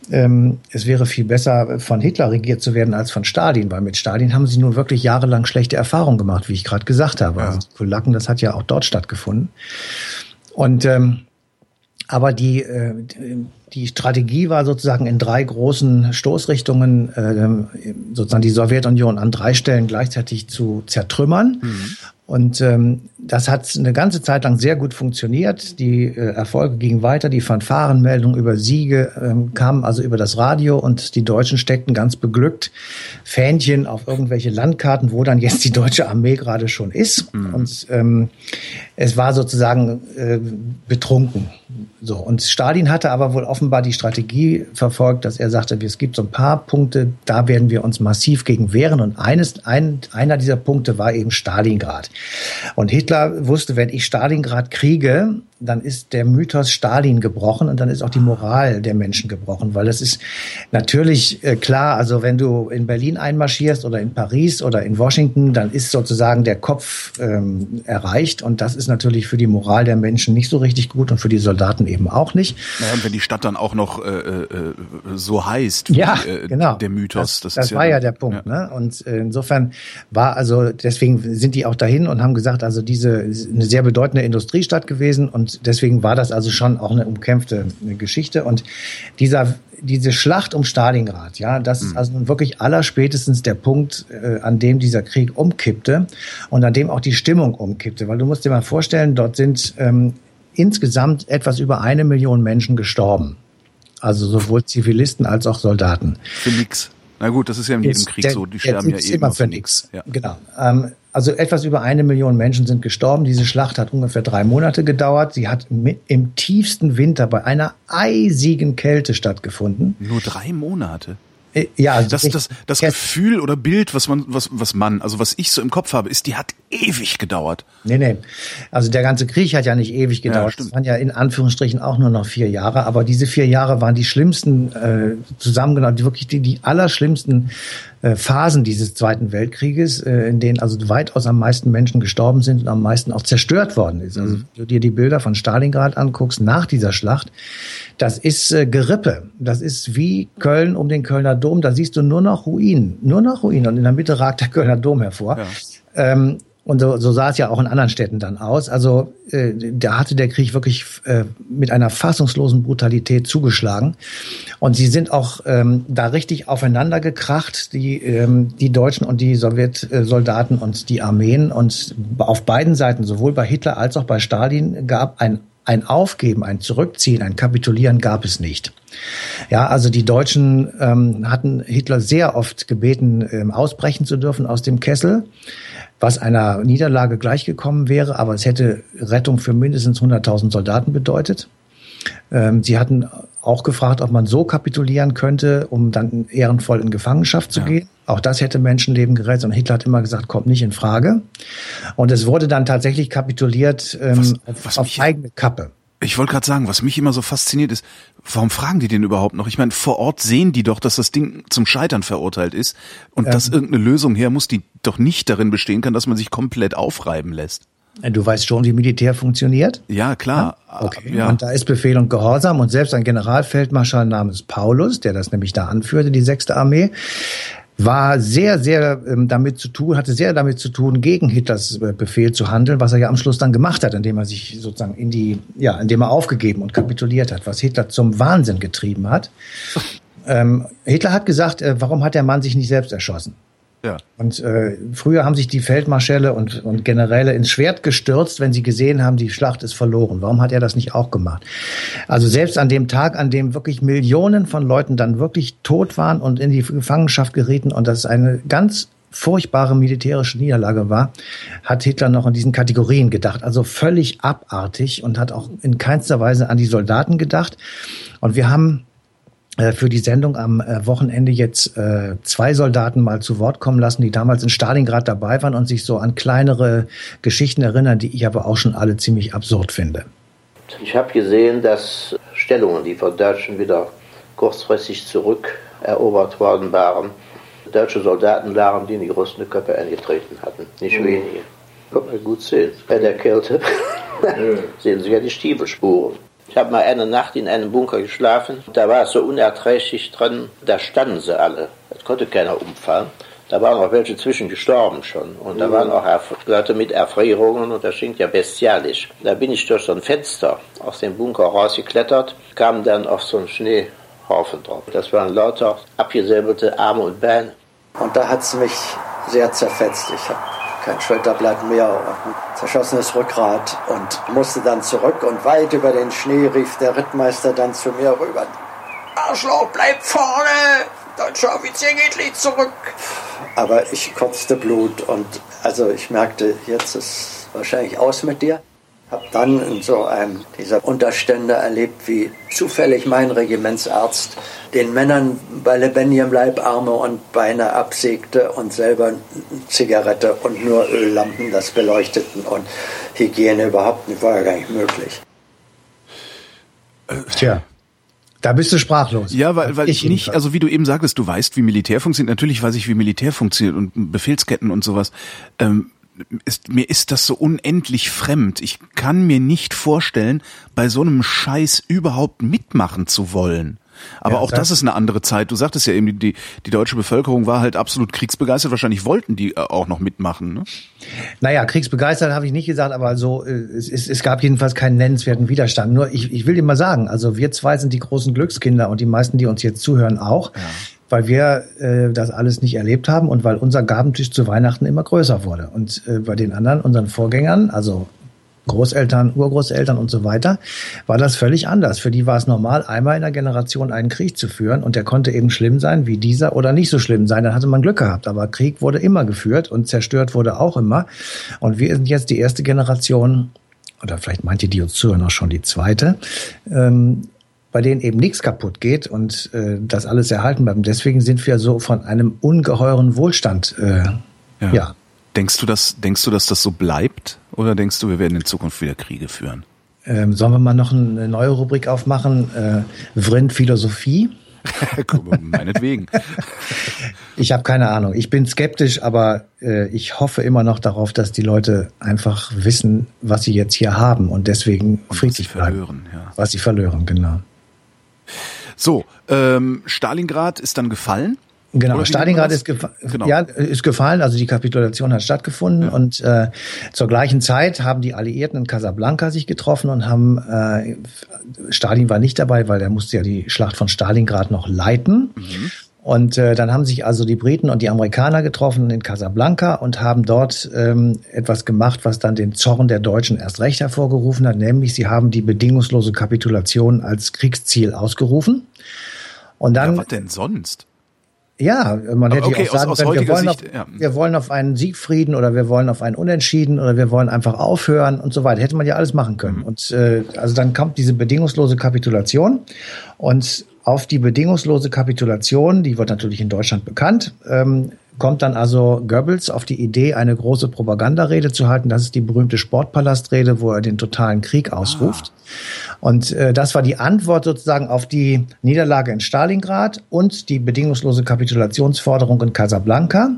ähm, es wäre viel besser, von Hitler regiert zu werden als von Stalin, weil mit Stalin haben sie nun wirklich jahrelang schlechte Erfahrungen gemacht, wie ich gerade gesagt habe. Ja. Also die Kulaken, das hat ja auch dort stattgefunden. Und ähm, aber die, äh, die Strategie war sozusagen in drei großen Stoßrichtungen, äh, sozusagen die Sowjetunion an drei Stellen gleichzeitig zu zertrümmern. Mhm. Und ähm, das hat eine ganze Zeit lang sehr gut funktioniert. Die äh, Erfolge gingen weiter, die Fanfarenmeldungen über Siege ähm, kamen also über das Radio und die Deutschen steckten ganz beglückt Fähnchen auf irgendwelche Landkarten, wo dann jetzt die deutsche Armee gerade schon ist. Mhm. Und ähm, es war sozusagen äh, betrunken. So und Stalin hatte aber wohl offenbar die Strategie verfolgt, dass er sagte, es gibt so ein paar Punkte, da werden wir uns massiv gegen wehren und eines ein, einer dieser Punkte war eben Stalingrad. Und Hitler wusste, wenn ich Stalingrad kriege, dann ist der Mythos Stalin gebrochen und dann ist auch die Moral der Menschen gebrochen, weil das ist natürlich äh, klar, also wenn du in Berlin einmarschierst oder in Paris oder in Washington, dann ist sozusagen der Kopf ähm, erreicht und das ist natürlich für die Moral der Menschen nicht so richtig gut und für die Soldaten eben auch nicht. Naja, und wenn die Stadt dann auch noch äh, äh, so heißt, ja, wie, äh, genau. der Mythos. Das, das, das war ja, der Punkt. Ja. Ne? Und äh, insofern war also, deswegen sind die auch dahin und haben gesagt, also diese eine sehr bedeutende Industriestadt gewesen und deswegen war das also schon auch eine umkämpfte Geschichte. Und dieser diese Schlacht um Stalingrad, ja, das ist mhm. also wirklich allerspätestens der Punkt, äh, an dem dieser Krieg umkippte und an dem auch die Stimmung umkippte. Weil du musst dir mal vorstellen, dort sind ähm, insgesamt etwas über eine Million Menschen gestorben. Also sowohl Zivilisten als auch Soldaten. Für nix. Na gut, das ist ja in jedem Krieg so. Die sterben ja eben immer für nix. Ja. Genau. Ähm, also etwas über eine Million Menschen sind gestorben. Diese Schlacht hat ungefähr drei Monate gedauert. Sie hat im tiefsten Winter bei einer eisigen Kälte stattgefunden. Nur drei Monate? Äh, ja, also das, das, das Gefühl oder Bild, was man, was, was man, also was ich so im Kopf habe, ist, die hat ewig gedauert. Nee, nee. Also der ganze Krieg hat ja nicht ewig gedauert. Ja, das waren ja in Anführungsstrichen auch nur noch vier Jahre. Aber diese vier Jahre waren die schlimmsten, äh, zusammengenommen, die wirklich die, die allerschlimmsten äh, Phasen dieses Zweiten Weltkrieges, äh, in denen also weitaus am meisten Menschen gestorben sind und am meisten auch zerstört worden ist. Also mhm. wenn du dir die Bilder von Stalingrad anguckst nach dieser Schlacht, das ist äh, Gerippe. Das ist wie Köln um den Kölner Dom. Da siehst du nur noch Ruinen, nur noch Ruinen. Und in der Mitte ragt der Kölner Dom hervor. Ja. Ähm, und so, so sah es ja auch in anderen Städten dann aus. Also äh, da hatte der Krieg wirklich äh, mit einer fassungslosen Brutalität zugeschlagen. Und sie sind auch ähm, da richtig aufeinander gekracht, die, ähm, die Deutschen und die Sowjetsoldaten und die Armeen. Und auf beiden Seiten, sowohl bei Hitler als auch bei Stalin, gab ein ein Aufgeben, ein Zurückziehen, ein Kapitulieren gab es nicht. Ja, also die Deutschen ähm, hatten Hitler sehr oft gebeten, ähm, ausbrechen zu dürfen aus dem Kessel was einer Niederlage gleichgekommen wäre, aber es hätte Rettung für mindestens 100.000 Soldaten bedeutet. Ähm, sie hatten auch gefragt, ob man so kapitulieren könnte, um dann ehrenvoll in Gefangenschaft zu ja. gehen. Auch das hätte Menschenleben gerettet. Und Hitler hat immer gesagt, kommt nicht in Frage. Und es wurde dann tatsächlich kapituliert ähm, was, was auf, auf eigene Kappe. Ich wollte gerade sagen, was mich immer so fasziniert ist, warum fragen die den überhaupt noch? Ich meine, vor Ort sehen die doch, dass das Ding zum Scheitern verurteilt ist und ähm, dass irgendeine Lösung her muss, die doch nicht darin bestehen kann, dass man sich komplett aufreiben lässt. Du weißt schon, wie Militär funktioniert? Ja, klar. Ja? Okay. Ja. Und da ist Befehl und Gehorsam und selbst ein Generalfeldmarschall namens Paulus, der das nämlich da anführte, die sechste Armee, war sehr, sehr ähm, damit zu tun, hatte sehr damit zu tun, gegen Hitlers äh, Befehl zu handeln, was er ja am Schluss dann gemacht hat, indem er sich sozusagen in die, ja, indem er aufgegeben und kapituliert hat, was Hitler zum Wahnsinn getrieben hat. Ähm, Hitler hat gesagt, äh, warum hat der Mann sich nicht selbst erschossen? Ja. Und äh, früher haben sich die Feldmarschälle und, und Generäle ins Schwert gestürzt, wenn sie gesehen haben, die Schlacht ist verloren. Warum hat er das nicht auch gemacht? Also selbst an dem Tag, an dem wirklich Millionen von Leuten dann wirklich tot waren und in die Gefangenschaft gerieten und das eine ganz furchtbare militärische Niederlage war, hat Hitler noch in diesen Kategorien gedacht. Also völlig abartig und hat auch in keinster Weise an die Soldaten gedacht. Und wir haben für die Sendung am äh, Wochenende jetzt äh, zwei Soldaten mal zu Wort kommen lassen, die damals in Stalingrad dabei waren und sich so an kleinere Geschichten erinnern, die ich aber auch schon alle ziemlich absurd finde. Ich habe gesehen, dass Stellungen, die von Deutschen wieder kurzfristig zurückerobert worden waren, deutsche Soldaten waren, die in die Russen Köpfe eingetreten hatten. Nicht mhm. wenige. Kommt man gut sehen. Bei der Kälte sehen Sie ja die Stiefelspuren. Ich habe mal eine Nacht in einem Bunker geschlafen. Da war es so unerträglich drin. Da standen sie alle. Es konnte keiner umfallen. Da waren auch welche zwischen gestorben schon. Und da waren auch Leute mit Erfrierungen und das stinkt ja bestialisch. Da bin ich durch so ein Fenster aus dem Bunker rausgeklettert, kam dann auf so einen Schneehaufen drauf. Das waren lauter abgesäbelte Arme und Beine. Und da hat es mich sehr zerfetzt. Ich habe kein Schulterblatt mehr, ein zerschossenes Rückgrat und musste dann zurück und weit über den Schnee rief der Rittmeister dann zu mir rüber. Arschloch, bleib vorne! Deutscher Offizier geht nicht zurück! Aber ich kotzte Blut und also ich merkte, jetzt ist wahrscheinlich aus mit dir. Habe dann in so einem dieser Unterstände erlebt, wie zufällig mein Regimentsarzt den Männern bei lebendigem Leib Arme und Beine absägte und selber Zigarette und nur Öllampen das beleuchteten und Hygiene überhaupt nicht, war ja gar nicht möglich. Tja. Da bist du sprachlos. Ja, weil, weil ich, ich nicht, also wie du eben sagtest, du weißt, wie Militär funktioniert. Natürlich weiß ich, wie Militär funktioniert und Befehlsketten und sowas. Ähm, ist, mir ist das so unendlich fremd. Ich kann mir nicht vorstellen, bei so einem Scheiß überhaupt mitmachen zu wollen. Aber ja, auch das, das, ist eine andere Zeit. Du sagtest ja eben, die, die deutsche Bevölkerung war halt absolut kriegsbegeistert. Wahrscheinlich wollten die äh, auch noch mitmachen. Ne? Naja, kriegsbegeistert habe ich nicht gesagt, aber so äh, es, es, es gab jedenfalls keinen nennenswerten Widerstand. Nur ich, ich will dir mal sagen, also wir zwei sind die großen Glückskinder und die meisten, die uns jetzt zuhören, auch. Ja. Weil wir äh, das alles nicht erlebt haben und weil unser Gabentisch zu Weihnachten immer größer wurde. Und äh, bei den anderen, unseren Vorgängern, also Großeltern, Urgroßeltern und so weiter, war das völlig anders. Für die war es normal, einmal in der Generation einen Krieg zu führen und der konnte eben schlimm sein wie dieser oder nicht so schlimm sein. Dann hatte man Glück gehabt. Aber Krieg wurde immer geführt und zerstört wurde auch immer. Und wir sind jetzt die erste Generation, oder vielleicht meint ihr die uns zuhören auch schon die zweite, ähm, bei denen eben nichts kaputt geht und äh, das alles erhalten bleibt. deswegen sind wir so von einem ungeheuren Wohlstand äh, ja. ja Denkst du, dass, denkst du, dass das so bleibt? Oder denkst du, wir werden in Zukunft wieder Kriege führen? Ähm, sollen wir mal noch eine neue Rubrik aufmachen? Äh, Vrind Philosophie? Meinetwegen. ich habe keine Ahnung. Ich bin skeptisch, aber äh, ich hoffe immer noch darauf, dass die Leute einfach wissen, was sie jetzt hier haben und deswegen und friedlich was sie bleiben. verlören. Ja. Was sie verlören, genau. So, ähm, Stalingrad ist dann gefallen. Genau, Stalingrad ist, gefa genau. ja, ist gefallen, also die Kapitulation hat stattgefunden ja. und äh, zur gleichen Zeit haben die Alliierten in Casablanca sich getroffen und haben, äh, Stalin war nicht dabei, weil er musste ja die Schlacht von Stalingrad noch leiten. Mhm. Und äh, dann haben sich also die Briten und die Amerikaner getroffen in Casablanca und haben dort ähm, etwas gemacht, was dann den Zorn der Deutschen erst recht hervorgerufen hat, nämlich sie haben die bedingungslose Kapitulation als Kriegsziel ausgerufen. Und dann. Ja, was denn sonst? Ja, man hätte okay, auch sagen aus, aus können, wir wollen, Sicht, auf, ja. wir wollen auf einen Siegfrieden oder wir wollen auf einen Unentschieden oder wir wollen einfach aufhören und so weiter. Hätte man ja alles machen können. Mhm. Und äh, also dann kommt diese bedingungslose Kapitulation und auf die bedingungslose Kapitulation, die wird natürlich in Deutschland bekannt, ähm, kommt dann also Goebbels auf die Idee, eine große Propagandarede zu halten. Das ist die berühmte Sportpalastrede, wo er den totalen Krieg ausruft. Ah. Und äh, das war die Antwort sozusagen auf die Niederlage in Stalingrad und die bedingungslose Kapitulationsforderung in Casablanca.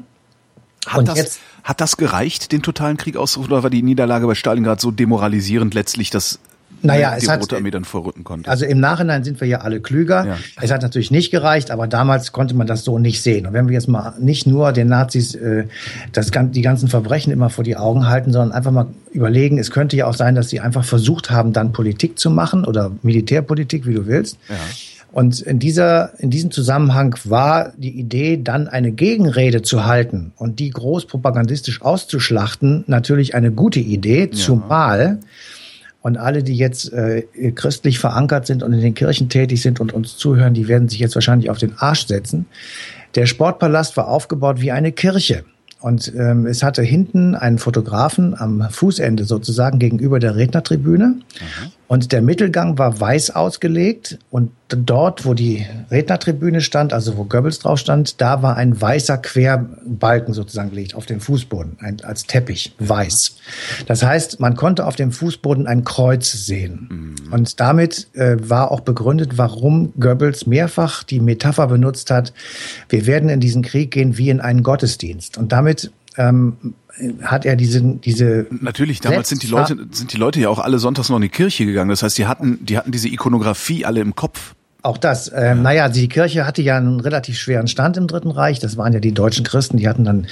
Hat und das, jetzt, hat das gereicht, den totalen Krieg auszurufen, oder war die Niederlage bei Stalingrad so demoralisierend letztlich, dass naja, die es hat, Rote Armee dann vorrücken konnte. Also im Nachhinein sind wir ja alle klüger. Ja. Es hat natürlich nicht gereicht, aber damals konnte man das so nicht sehen. Und wenn wir jetzt mal nicht nur den Nazis äh, das, die ganzen Verbrechen immer vor die Augen halten, sondern einfach mal überlegen, es könnte ja auch sein, dass sie einfach versucht haben, dann Politik zu machen oder Militärpolitik, wie du willst. Ja. Und in dieser, in diesem Zusammenhang war die Idee, dann eine Gegenrede zu halten und die groß propagandistisch auszuschlachten, natürlich eine gute Idee, ja. zumal und alle, die jetzt äh, christlich verankert sind und in den Kirchen tätig sind und uns zuhören, die werden sich jetzt wahrscheinlich auf den Arsch setzen. Der Sportpalast war aufgebaut wie eine Kirche. Und ähm, es hatte hinten einen Fotografen am Fußende sozusagen gegenüber der Rednertribüne. Mhm. Und der Mittelgang war weiß ausgelegt und dort, wo die Rednertribüne stand, also wo Goebbels drauf stand, da war ein weißer Querbalken sozusagen gelegt auf dem Fußboden, ein, als Teppich, weiß. Das heißt, man konnte auf dem Fußboden ein Kreuz sehen. Mhm. Und damit äh, war auch begründet, warum Goebbels mehrfach die Metapher benutzt hat, wir werden in diesen Krieg gehen wie in einen Gottesdienst. Und damit ähm, hat er diese diese natürlich damals sind die Leute sind die Leute ja auch alle sonntags noch in die Kirche gegangen. Das heißt die hatten die hatten diese Ikonografie alle im Kopf auch das. Ähm, ja. Naja, die Kirche hatte ja einen relativ schweren Stand im Dritten Reich. Das waren ja die deutschen Christen, die hatten dann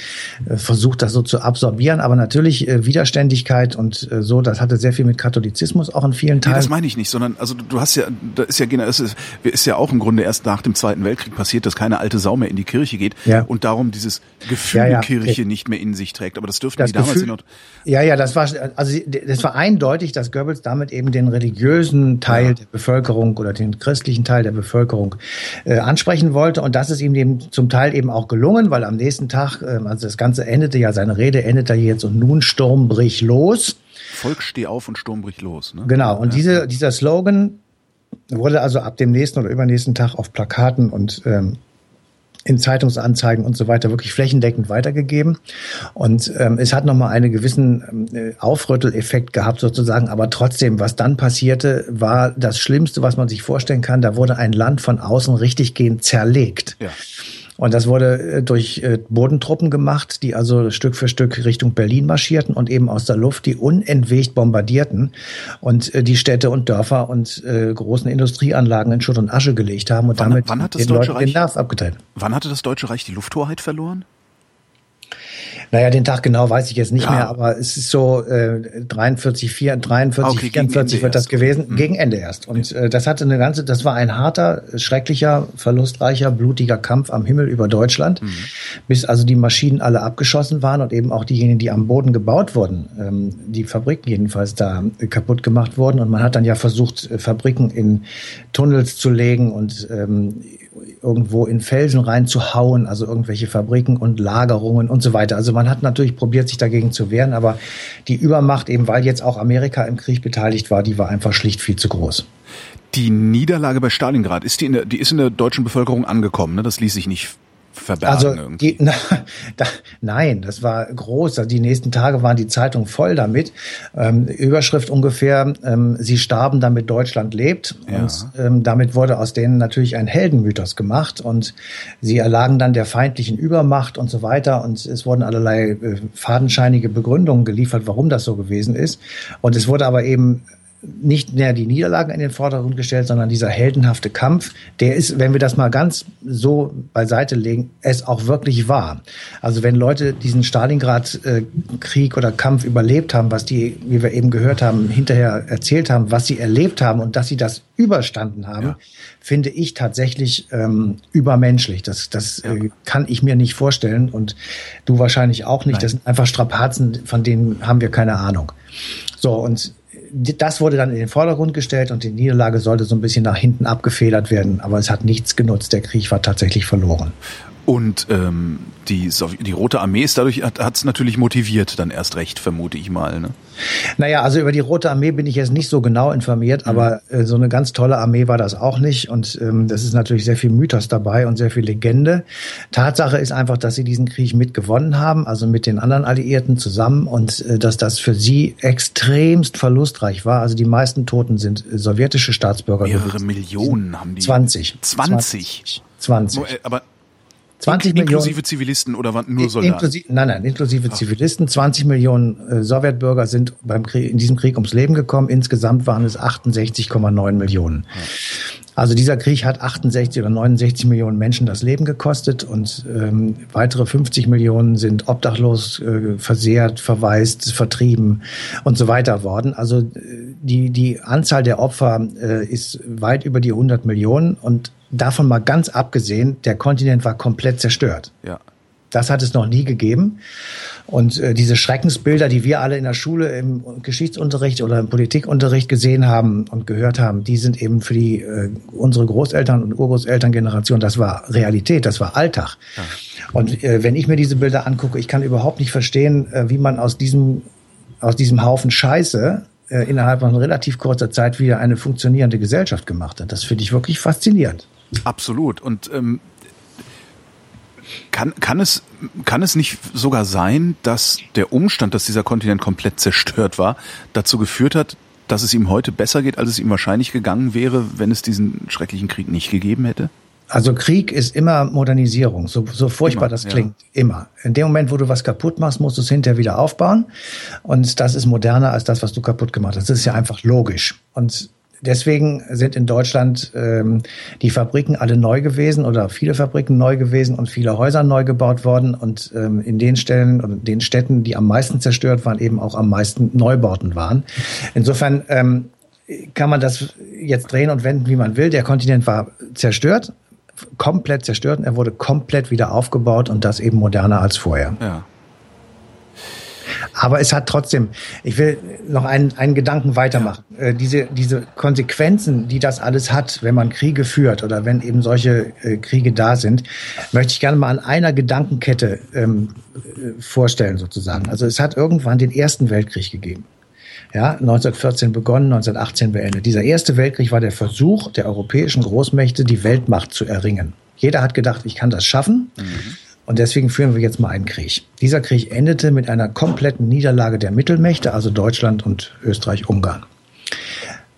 äh, versucht, das so zu absorbieren. Aber natürlich äh, Widerständigkeit und äh, so, das hatte sehr viel mit Katholizismus auch in vielen Teilen. Nee, das meine ich nicht, sondern also du hast ja, da ist ja genau, es ist, ist ja auch im Grunde erst nach dem Zweiten Weltkrieg passiert, dass keine alte Sau mehr in die Kirche geht ja. und darum dieses Gefühl ja, ja. Kirche nicht mehr in sich trägt. Aber das dürften das die damals Gefühl, Ja, ja, das war also das war eindeutig, dass Goebbels damit eben den religiösen Teil der Bevölkerung oder den christlichen Teil der Bevölkerung äh, ansprechen wollte. Und das ist ihm eben zum Teil eben auch gelungen, weil am nächsten Tag, äh, also das Ganze endete ja, seine Rede endete jetzt und nun Sturm brich los. Volk steh auf und Sturm bricht los. Ne? Genau. Und ja. diese, dieser Slogan wurde also ab dem nächsten oder übernächsten Tag auf Plakaten und ähm, in Zeitungsanzeigen und so weiter wirklich flächendeckend weitergegeben. Und ähm, es hat nochmal einen gewissen äh, Aufrütteleffekt gehabt sozusagen. Aber trotzdem, was dann passierte, war das Schlimmste, was man sich vorstellen kann. Da wurde ein Land von außen richtiggehend zerlegt. Ja. Und das wurde äh, durch äh, Bodentruppen gemacht, die also Stück für Stück Richtung Berlin marschierten und eben aus der Luft die unentwegt bombardierten und äh, die Städte und Dörfer und großen Industrieanlagen in Schutt und Asche gelegt haben und wann, damit wann den Leuten Reich, den Nerv abgeteilt. Wann hatte das Deutsche Reich die Lufthoheit verloren? Naja, den Tag genau weiß ich jetzt nicht ja. mehr, aber es ist so äh, 43, 4, 43, okay, 44 wird das gewesen, mhm. gegen Ende erst. Und äh, das hatte eine ganze, das war ein harter, schrecklicher, verlustreicher, blutiger Kampf am Himmel über Deutschland, mhm. bis also die Maschinen alle abgeschossen waren und eben auch diejenigen, die am Boden gebaut wurden, ähm, die Fabriken jedenfalls da äh, kaputt gemacht wurden. Und man hat dann ja versucht, äh, Fabriken in Tunnels zu legen und ähm, irgendwo in Felsen reinzuhauen, also irgendwelche Fabriken und Lagerungen und so weiter. Also man hat natürlich probiert, sich dagegen zu wehren, aber die Übermacht, eben weil jetzt auch Amerika im Krieg beteiligt war, die war einfach schlicht viel zu groß. Die Niederlage bei Stalingrad, ist die, in der, die ist in der deutschen Bevölkerung angekommen, ne? Das ließ sich nicht verbergen. Also die, na, da, nein, das war groß. Also die nächsten Tage waren die Zeitungen voll damit. Ähm, Überschrift ungefähr: ähm, Sie starben, damit Deutschland lebt. Ja. Und ähm, damit wurde aus denen natürlich ein Heldenmythos gemacht und sie erlagen dann der feindlichen Übermacht und so weiter. Und es wurden allerlei äh, fadenscheinige Begründungen geliefert, warum das so gewesen ist. Und es wurde aber eben nicht mehr die Niederlagen in den Vordergrund gestellt, sondern dieser heldenhafte Kampf, der ist, wenn wir das mal ganz so beiseite legen, es auch wirklich wahr. Also wenn Leute diesen Stalingrad-Krieg oder Kampf überlebt haben, was die, wie wir eben gehört haben, hinterher erzählt haben, was sie erlebt haben und dass sie das überstanden haben, ja. finde ich tatsächlich ähm, übermenschlich. Das, das ja. äh, kann ich mir nicht vorstellen und du wahrscheinlich auch nicht. Nein. Das sind einfach Strapazen, von denen haben wir keine Ahnung. So, und das wurde dann in den Vordergrund gestellt und die Niederlage sollte so ein bisschen nach hinten abgefedert werden. Aber es hat nichts genutzt. Der Krieg war tatsächlich verloren. Und ähm, die, die Rote Armee ist dadurch hat es natürlich motiviert, dann erst recht, vermute ich mal. Ne? Naja, also über die Rote Armee bin ich jetzt nicht so genau informiert, mhm. aber äh, so eine ganz tolle Armee war das auch nicht. Und ähm, das ist natürlich sehr viel Mythos dabei und sehr viel Legende. Tatsache ist einfach, dass sie diesen Krieg mitgewonnen haben, also mit den anderen Alliierten zusammen und äh, dass das für sie extremst verlustreich war. Also die meisten Toten sind äh, sowjetische Staatsbürger. Mehrere Millionen haben die. 20. 20. 20. 20. Aber 20 In, inklusive Millionen, Zivilisten oder waren nur Soldaten? Inklusive, nein, nein, inklusive Ach. Zivilisten. 20 Millionen äh, Sowjetbürger sind beim Krieg, in diesem Krieg ums Leben gekommen. Insgesamt waren es 68,9 Millionen. Ja. Also dieser Krieg hat 68 oder 69 Millionen Menschen das Leben gekostet und ähm, weitere 50 Millionen sind obdachlos, äh, versehrt, verwaist, vertrieben und so weiter worden. Also äh, die, die Anzahl der Opfer äh, ist weit über die 100 Millionen und davon mal ganz abgesehen, der Kontinent war komplett zerstört. Ja. Das hat es noch nie gegeben. Und äh, diese Schreckensbilder, die wir alle in der Schule im Geschichtsunterricht oder im Politikunterricht gesehen haben und gehört haben, die sind eben für die äh, unsere Großeltern und Urgroßelterngeneration, das war Realität, das war Alltag. Ja. Und äh, wenn ich mir diese Bilder angucke, ich kann überhaupt nicht verstehen, äh, wie man aus diesem aus diesem Haufen Scheiße äh, innerhalb von relativ kurzer Zeit wieder eine funktionierende Gesellschaft gemacht hat. Das finde ich wirklich faszinierend. Absolut. Und ähm, kann, kann, es, kann es nicht sogar sein, dass der Umstand, dass dieser Kontinent komplett zerstört war, dazu geführt hat, dass es ihm heute besser geht, als es ihm wahrscheinlich gegangen wäre, wenn es diesen schrecklichen Krieg nicht gegeben hätte? Also Krieg ist immer Modernisierung, so, so furchtbar immer, das klingt, ja. immer. In dem Moment, wo du was kaputt machst, musst du es hinterher wieder aufbauen. Und das ist moderner als das, was du kaputt gemacht hast. Das ist ja einfach logisch. Und Deswegen sind in Deutschland ähm, die Fabriken alle neu gewesen oder viele Fabriken neu gewesen und viele Häuser neu gebaut worden. Und ähm, in den Stellen oder den Städten, die am meisten zerstört waren, eben auch am meisten Neubauten waren. Insofern ähm, kann man das jetzt drehen und wenden, wie man will. Der Kontinent war zerstört, komplett zerstört und er wurde komplett wieder aufgebaut und das eben moderner als vorher. Ja. Aber es hat trotzdem, ich will noch einen, einen Gedanken weitermachen. Ja. Äh, diese, diese Konsequenzen, die das alles hat, wenn man Kriege führt oder wenn eben solche äh, Kriege da sind, möchte ich gerne mal an einer Gedankenkette ähm, äh, vorstellen sozusagen. Also es hat irgendwann den Ersten Weltkrieg gegeben. Ja, 1914 begonnen, 1918 beendet. Dieser erste Weltkrieg war der Versuch der europäischen Großmächte, die Weltmacht zu erringen. Jeder hat gedacht, ich kann das schaffen. Mhm. Und deswegen führen wir jetzt mal einen Krieg. Dieser Krieg endete mit einer kompletten Niederlage der Mittelmächte, also Deutschland und Österreich-Ungarn.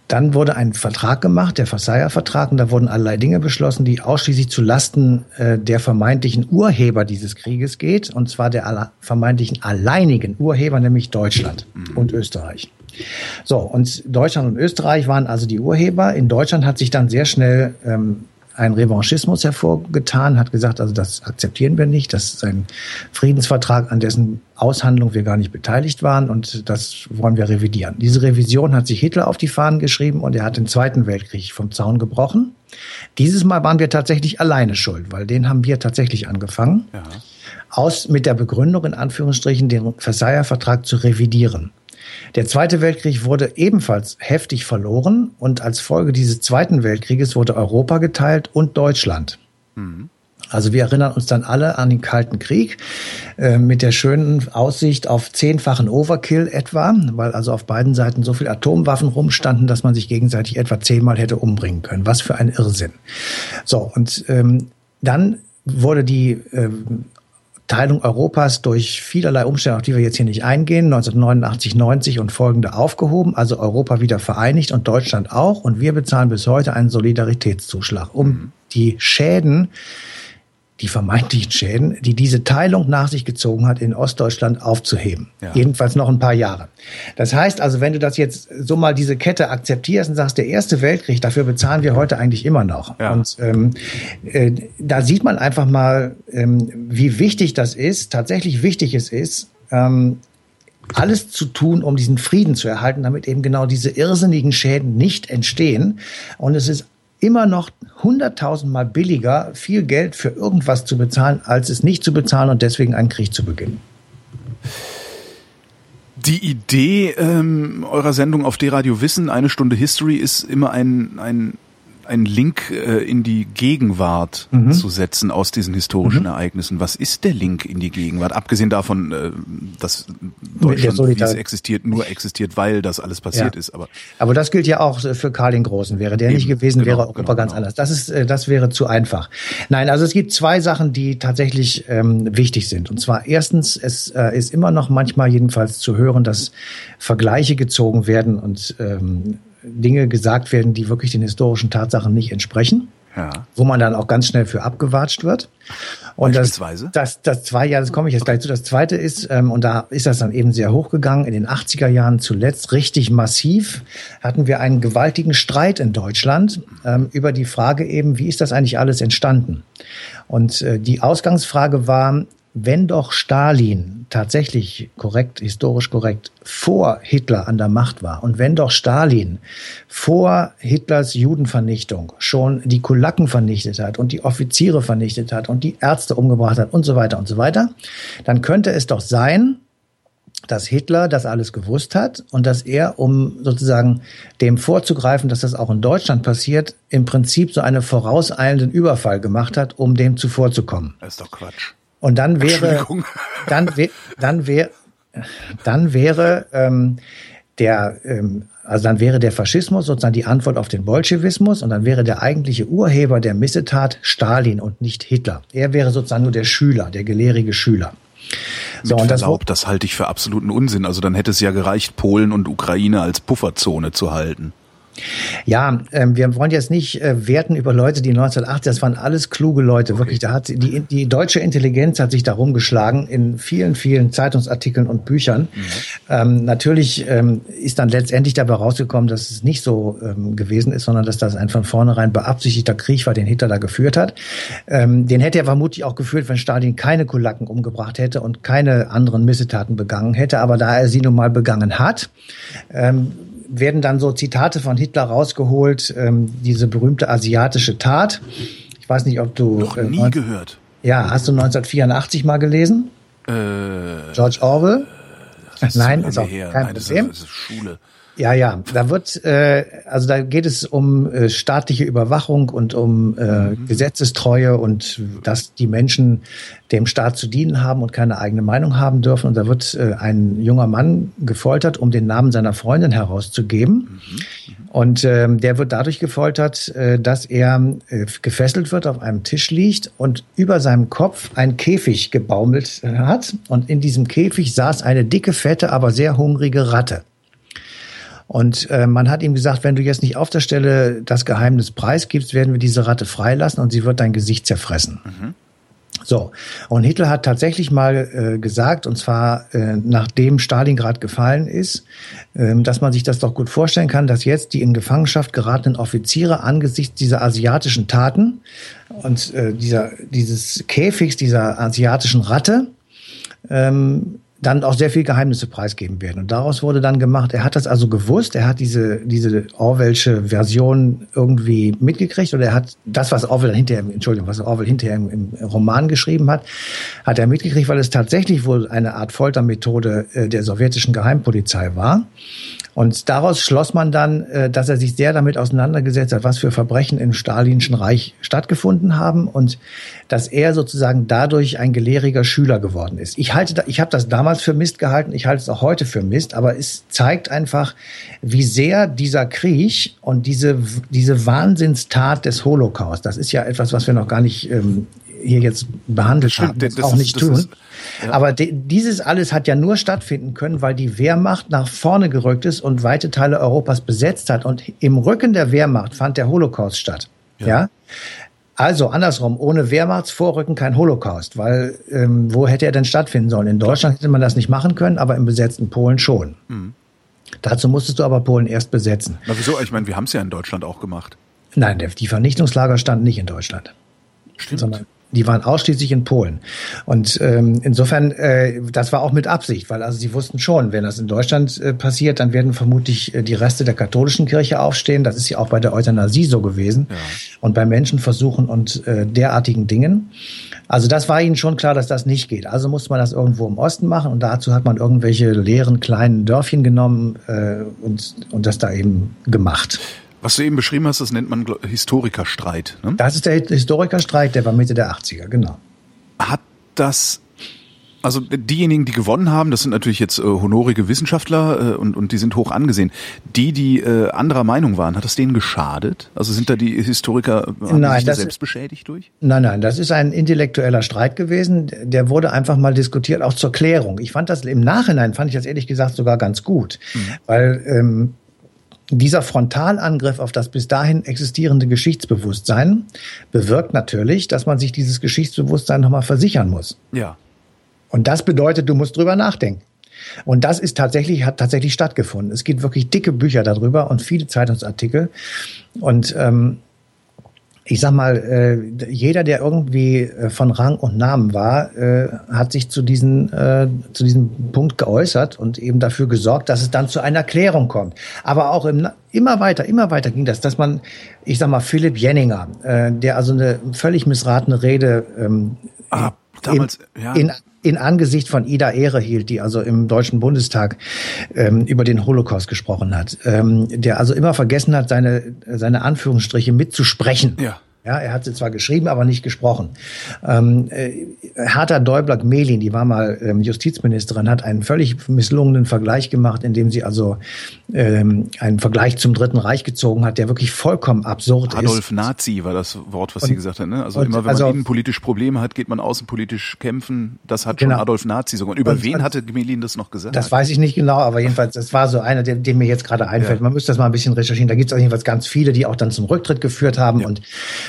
Dann wurde ein Vertrag gemacht, der Versailler Vertrag, und da wurden allerlei Dinge beschlossen, die ausschließlich zu Lasten äh, der vermeintlichen Urheber dieses Krieges geht, und zwar der aller, vermeintlichen alleinigen Urheber, nämlich Deutschland mhm. und Österreich. So, und Deutschland und Österreich waren also die Urheber. In Deutschland hat sich dann sehr schnell ähm, einen Revanchismus hervorgetan, hat gesagt, also das akzeptieren wir nicht, das ist ein Friedensvertrag, an dessen Aushandlung wir gar nicht beteiligt waren und das wollen wir revidieren. Diese Revision hat sich Hitler auf die Fahnen geschrieben und er hat den Zweiten Weltkrieg vom Zaun gebrochen. Dieses Mal waren wir tatsächlich alleine schuld, weil den haben wir tatsächlich angefangen. Ja. Aus mit der Begründung in Anführungsstrichen den Versailler Vertrag zu revidieren. Der Zweite Weltkrieg wurde ebenfalls heftig verloren und als Folge dieses Zweiten Weltkrieges wurde Europa geteilt und Deutschland. Mhm. Also wir erinnern uns dann alle an den Kalten Krieg äh, mit der schönen Aussicht auf zehnfachen Overkill etwa, weil also auf beiden Seiten so viele Atomwaffen rumstanden, dass man sich gegenseitig etwa zehnmal hätte umbringen können. Was für ein Irrsinn. So, und ähm, dann wurde die ähm, Teilung Europas durch vielerlei Umstände, auf die wir jetzt hier nicht eingehen, 1989, 90 und folgende aufgehoben, also Europa wieder vereinigt und Deutschland auch. Und wir bezahlen bis heute einen Solidaritätszuschlag, um mhm. die Schäden die vermeintlichen Schäden, die diese Teilung nach sich gezogen hat, in Ostdeutschland aufzuheben. Ja. Jedenfalls noch ein paar Jahre. Das heißt also, wenn du das jetzt so mal diese Kette akzeptierst und sagst, der Erste Weltkrieg, dafür bezahlen wir heute eigentlich immer noch. Ja. Und ähm, äh, da sieht man einfach mal, ähm, wie wichtig das ist, tatsächlich wichtig es ist, ähm, alles zu tun, um diesen Frieden zu erhalten, damit eben genau diese irrsinnigen Schäden nicht entstehen. Und es ist immer noch hunderttausendmal billiger, viel Geld für irgendwas zu bezahlen, als es nicht zu bezahlen und deswegen einen Krieg zu beginnen. Die Idee ähm, eurer Sendung auf D-Radio Wissen, eine Stunde History, ist immer ein, ein einen Link äh, in die Gegenwart mhm. zu setzen aus diesen historischen mhm. Ereignissen. Was ist der Link in die Gegenwart? Abgesehen davon, äh, dass Deutschland, wie es existiert, nur existiert, weil das alles passiert ja. ist. Aber, aber das gilt ja auch für Karl den Großen. Wäre der Eben. nicht gewesen, genau, wäre Europa genau, ganz genau. anders. Das ist, äh, das wäre zu einfach. Nein, also es gibt zwei Sachen, die tatsächlich ähm, wichtig sind. Und zwar erstens, es äh, ist immer noch manchmal jedenfalls zu hören, dass Vergleiche gezogen werden und ähm, Dinge gesagt werden, die wirklich den historischen Tatsachen nicht entsprechen. Ja. Wo man dann auch ganz schnell für abgewatscht wird. Und das, das, das zwei, ja, das komme ich jetzt gleich zu. Das zweite ist, ähm, und da ist das dann eben sehr hochgegangen, in den 80er Jahren zuletzt richtig massiv, hatten wir einen gewaltigen Streit in Deutschland ähm, über die Frage eben, wie ist das eigentlich alles entstanden? Und äh, die Ausgangsfrage war, wenn doch Stalin tatsächlich korrekt, historisch korrekt, vor Hitler an der Macht war und wenn doch Stalin vor Hitlers Judenvernichtung schon die Kulaken vernichtet hat und die Offiziere vernichtet hat und die Ärzte umgebracht hat und so weiter und so weiter, dann könnte es doch sein, dass Hitler das alles gewusst hat und dass er, um sozusagen dem vorzugreifen, dass das auch in Deutschland passiert, im Prinzip so einen vorauseilenden Überfall gemacht hat, um dem zuvorzukommen. Das ist doch Quatsch. Und dann wäre, dann, wär, dann wäre, dann wäre ähm, der, ähm, also dann wäre der Faschismus sozusagen die Antwort auf den Bolschewismus und dann wäre der eigentliche Urheber der Missetat Stalin und nicht Hitler. Er wäre sozusagen nur der Schüler, der gelehrige Schüler. So, Mit und das, Verlaub, das halte ich für absoluten Unsinn. Also dann hätte es ja gereicht, Polen und Ukraine als Pufferzone zu halten. Ja, ähm, wir wollen jetzt nicht äh, werten über Leute, die 1980, das waren alles kluge Leute, okay. wirklich. Da hat die, die deutsche Intelligenz hat sich darum geschlagen in vielen, vielen Zeitungsartikeln und Büchern. Mhm. Ähm, natürlich ähm, ist dann letztendlich dabei rausgekommen, dass es nicht so ähm, gewesen ist, sondern dass das ein von vornherein beabsichtigter Krieg war, den Hitler da geführt hat. Ähm, den hätte er vermutlich auch geführt, wenn Stalin keine Kulaken umgebracht hätte und keine anderen Missetaten begangen hätte. Aber da er sie nun mal begangen hat, ähm, werden dann so Zitate von Hitler rausgeholt, ähm, diese berühmte asiatische Tat. Ich weiß nicht, ob du. Noch nie äh, gehört. Ja, hast du 1984 mal gelesen? Äh, George Orwell? Nein, ist auch her. kein Nein, Problem. Das ist, das ist Schule. Ja, ja, da wird, äh, also da geht es um äh, staatliche Überwachung und um äh, mhm. Gesetzestreue und dass die Menschen dem Staat zu dienen haben und keine eigene Meinung haben dürfen. Und da wird äh, ein junger Mann gefoltert, um den Namen seiner Freundin herauszugeben. Mhm. Und ähm, der wird dadurch gefoltert, äh, dass er äh, gefesselt wird, auf einem Tisch liegt und über seinem Kopf ein Käfig gebaumelt äh, hat. Und in diesem Käfig saß eine dicke, fette, aber sehr hungrige Ratte. Und äh, man hat ihm gesagt, wenn du jetzt nicht auf der Stelle das Geheimnis preisgibst, werden wir diese Ratte freilassen und sie wird dein Gesicht zerfressen. Mhm. So, und Hitler hat tatsächlich mal äh, gesagt, und zwar äh, nachdem Stalingrad gefallen ist, äh, dass man sich das doch gut vorstellen kann, dass jetzt die in Gefangenschaft geratenen Offiziere angesichts dieser asiatischen Taten und äh, dieser, dieses Käfigs, dieser asiatischen Ratte, ähm, dann auch sehr viel Geheimnisse preisgeben werden. Und daraus wurde dann gemacht, er hat das also gewusst, er hat diese, diese Orwellsche Version irgendwie mitgekriegt oder er hat das, was Orwell hinterher, Entschuldigung, was Orwell hinterher im, im Roman geschrieben hat, hat er mitgekriegt, weil es tatsächlich wohl eine Art Foltermethode äh, der sowjetischen Geheimpolizei war. Und daraus schloss man dann, äh, dass er sich sehr damit auseinandergesetzt hat, was für Verbrechen im Stalinschen Reich stattgefunden haben und dass er sozusagen dadurch ein gelehriger Schüler geworden ist. Ich halte, ich habe das damals für Mist gehalten, ich halte es auch heute für Mist, aber es zeigt einfach, wie sehr dieser Krieg und diese diese Wahnsinnstat des Holocaust, das ist ja etwas, was wir noch gar nicht ähm, hier jetzt behandelt haben, das, das auch ist, nicht tun. Ist, ja. Aber dieses alles hat ja nur stattfinden können, weil die Wehrmacht nach vorne gerückt ist und weite Teile Europas besetzt hat. Und im Rücken der Wehrmacht fand der Holocaust statt. Ja. ja? Also andersrum, ohne Wehrmachtsvorrücken kein Holocaust, weil ähm, wo hätte er denn stattfinden sollen? In Deutschland hätte man das nicht machen können, aber im besetzten Polen schon. Mhm. Dazu musstest du aber Polen erst besetzen. Na wieso? Ich meine, wir haben es ja in Deutschland auch gemacht. Nein, die Vernichtungslager standen nicht in Deutschland. Stimmt. Sondern die waren ausschließlich in Polen. Und ähm, insofern, äh, das war auch mit Absicht, weil also sie wussten schon, wenn das in Deutschland äh, passiert, dann werden vermutlich äh, die Reste der katholischen Kirche aufstehen. Das ist ja auch bei der Euthanasie so gewesen ja. und bei Menschenversuchen und äh, derartigen Dingen. Also das war ihnen schon klar, dass das nicht geht. Also musste man das irgendwo im Osten machen und dazu hat man irgendwelche leeren kleinen Dörfchen genommen äh, und, und das da eben gemacht. Was du eben beschrieben hast, das nennt man Historikerstreit. Ne? Das ist der Historikerstreit, der war Mitte der 80er, genau. Hat das, also diejenigen, die gewonnen haben, das sind natürlich jetzt äh, honorige Wissenschaftler äh, und, und die sind hoch angesehen. Die, die äh, anderer Meinung waren, hat das denen geschadet? Also sind da die Historiker nein, das selbst beschädigt durch? Nein, nein, das ist ein intellektueller Streit gewesen. Der wurde einfach mal diskutiert, auch zur Klärung. Ich fand das im Nachhinein, fand ich das ehrlich gesagt sogar ganz gut, mhm. weil ähm, dieser Frontalangriff auf das bis dahin existierende Geschichtsbewusstsein bewirkt natürlich, dass man sich dieses Geschichtsbewusstsein nochmal versichern muss. Ja. Und das bedeutet, du musst drüber nachdenken. Und das ist tatsächlich, hat tatsächlich stattgefunden. Es gibt wirklich dicke Bücher darüber und viele Zeitungsartikel. Und ähm, ich sag mal, äh, jeder, der irgendwie äh, von Rang und Namen war, äh, hat sich zu, diesen, äh, zu diesem Punkt geäußert und eben dafür gesorgt, dass es dann zu einer Klärung kommt. Aber auch im, immer weiter, immer weiter ging das, dass man, ich sag mal, Philipp Jenninger, äh, der also eine völlig missratene Rede ähm, ah, damals, in, ja. in in Angesicht von Ida Ehre hielt, die also im Deutschen Bundestag ähm, über den Holocaust gesprochen hat, ähm, der also immer vergessen hat, seine, seine Anführungsstriche mitzusprechen. Ja. Ja, er hat sie zwar geschrieben, aber nicht gesprochen. Ähm, äh, Hertha Däubler-Gmelin, die war mal ähm, Justizministerin, hat einen völlig misslungenen Vergleich gemacht, indem sie also ähm, einen Vergleich zum Dritten Reich gezogen hat, der wirklich vollkommen absurd Adolf ist. Adolf Nazi war das Wort, was und, sie gesagt hat. Ne? Also immer, wenn also, man innenpolitisch Probleme hat, geht man außenpolitisch kämpfen. Das hat genau. schon Adolf Nazi sogar. Und über und, wen hatte Gmelin das noch gesagt? Das weiß ich nicht genau, aber jedenfalls, das war so einer, der, der mir jetzt gerade einfällt. Ja. Man müsste das mal ein bisschen recherchieren. Da gibt es auch jedenfalls ganz viele, die auch dann zum Rücktritt geführt haben ja. und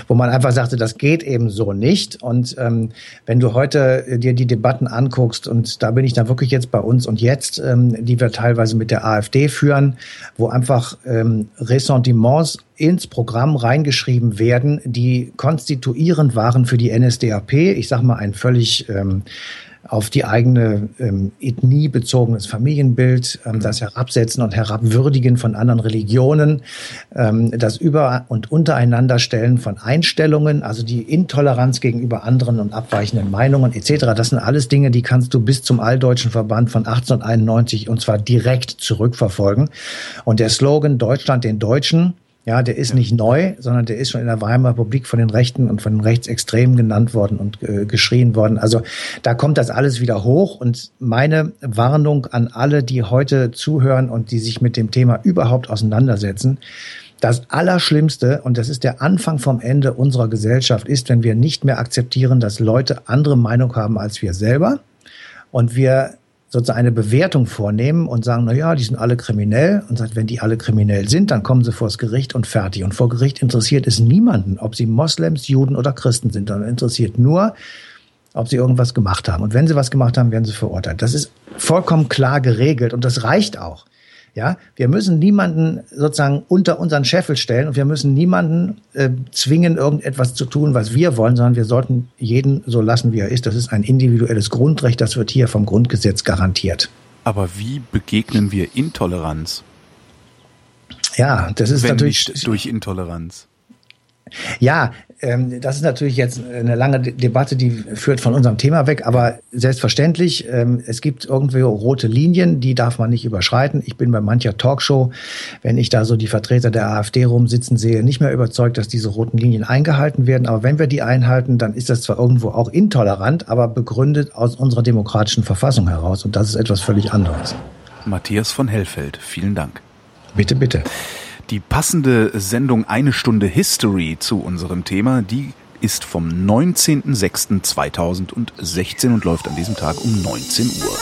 wo man einfach sagte, das geht eben so nicht. Und ähm, wenn du heute äh, dir die Debatten anguckst, und da bin ich dann wirklich jetzt bei uns und jetzt, ähm, die wir teilweise mit der AfD führen, wo einfach ähm, Ressentiments ins Programm reingeschrieben werden, die konstituierend waren für die NSDAP. Ich sage mal ein völlig ähm, auf die eigene ähm, Ethnie bezogenes Familienbild, ähm, das Herabsetzen und Herabwürdigen von anderen Religionen, ähm, das Über- und Untereinanderstellen von Einstellungen, also die Intoleranz gegenüber anderen und abweichenden Meinungen etc. Das sind alles Dinge, die kannst du bis zum Alldeutschen Verband von 1891 und zwar direkt zurückverfolgen. Und der Slogan Deutschland den Deutschen, ja, der ist nicht neu, sondern der ist schon in der Weimarer Republik von den Rechten und von den Rechtsextremen genannt worden und äh, geschrien worden. Also da kommt das alles wieder hoch. Und meine Warnung an alle, die heute zuhören und die sich mit dem Thema überhaupt auseinandersetzen, das Allerschlimmste, und das ist der Anfang vom Ende unserer Gesellschaft, ist, wenn wir nicht mehr akzeptieren, dass Leute andere Meinung haben als wir selber und wir sozusagen eine Bewertung vornehmen und sagen, na ja, die sind alle kriminell und sagt, wenn die alle kriminell sind, dann kommen sie vors Gericht und fertig. Und vor Gericht interessiert es niemanden, ob sie Moslems, Juden oder Christen sind, sondern interessiert nur, ob sie irgendwas gemacht haben. Und wenn sie was gemacht haben, werden sie verurteilt. Das ist vollkommen klar geregelt und das reicht auch. Ja, wir müssen niemanden sozusagen unter unseren Scheffel stellen und wir müssen niemanden äh, zwingen, irgendetwas zu tun, was wir wollen, sondern wir sollten jeden so lassen, wie er ist. Das ist ein individuelles Grundrecht, das wird hier vom Grundgesetz garantiert. Aber wie begegnen wir Intoleranz? Ja, das ist Wenn natürlich durch Intoleranz. Ja, ähm, das ist natürlich jetzt eine lange De Debatte, die führt von unserem Thema weg, aber selbstverständlich, ähm, es gibt irgendwie rote Linien, die darf man nicht überschreiten. Ich bin bei mancher Talkshow, wenn ich da so die Vertreter der AfD rumsitzen sehe, nicht mehr überzeugt, dass diese roten Linien eingehalten werden. Aber wenn wir die einhalten, dann ist das zwar irgendwo auch intolerant, aber begründet aus unserer demokratischen Verfassung heraus. Und das ist etwas völlig anderes. Matthias von Hellfeld, vielen Dank. Bitte, bitte. Die passende Sendung Eine Stunde History zu unserem Thema, die ist vom 19.06.2016 und läuft an diesem Tag um 19 Uhr.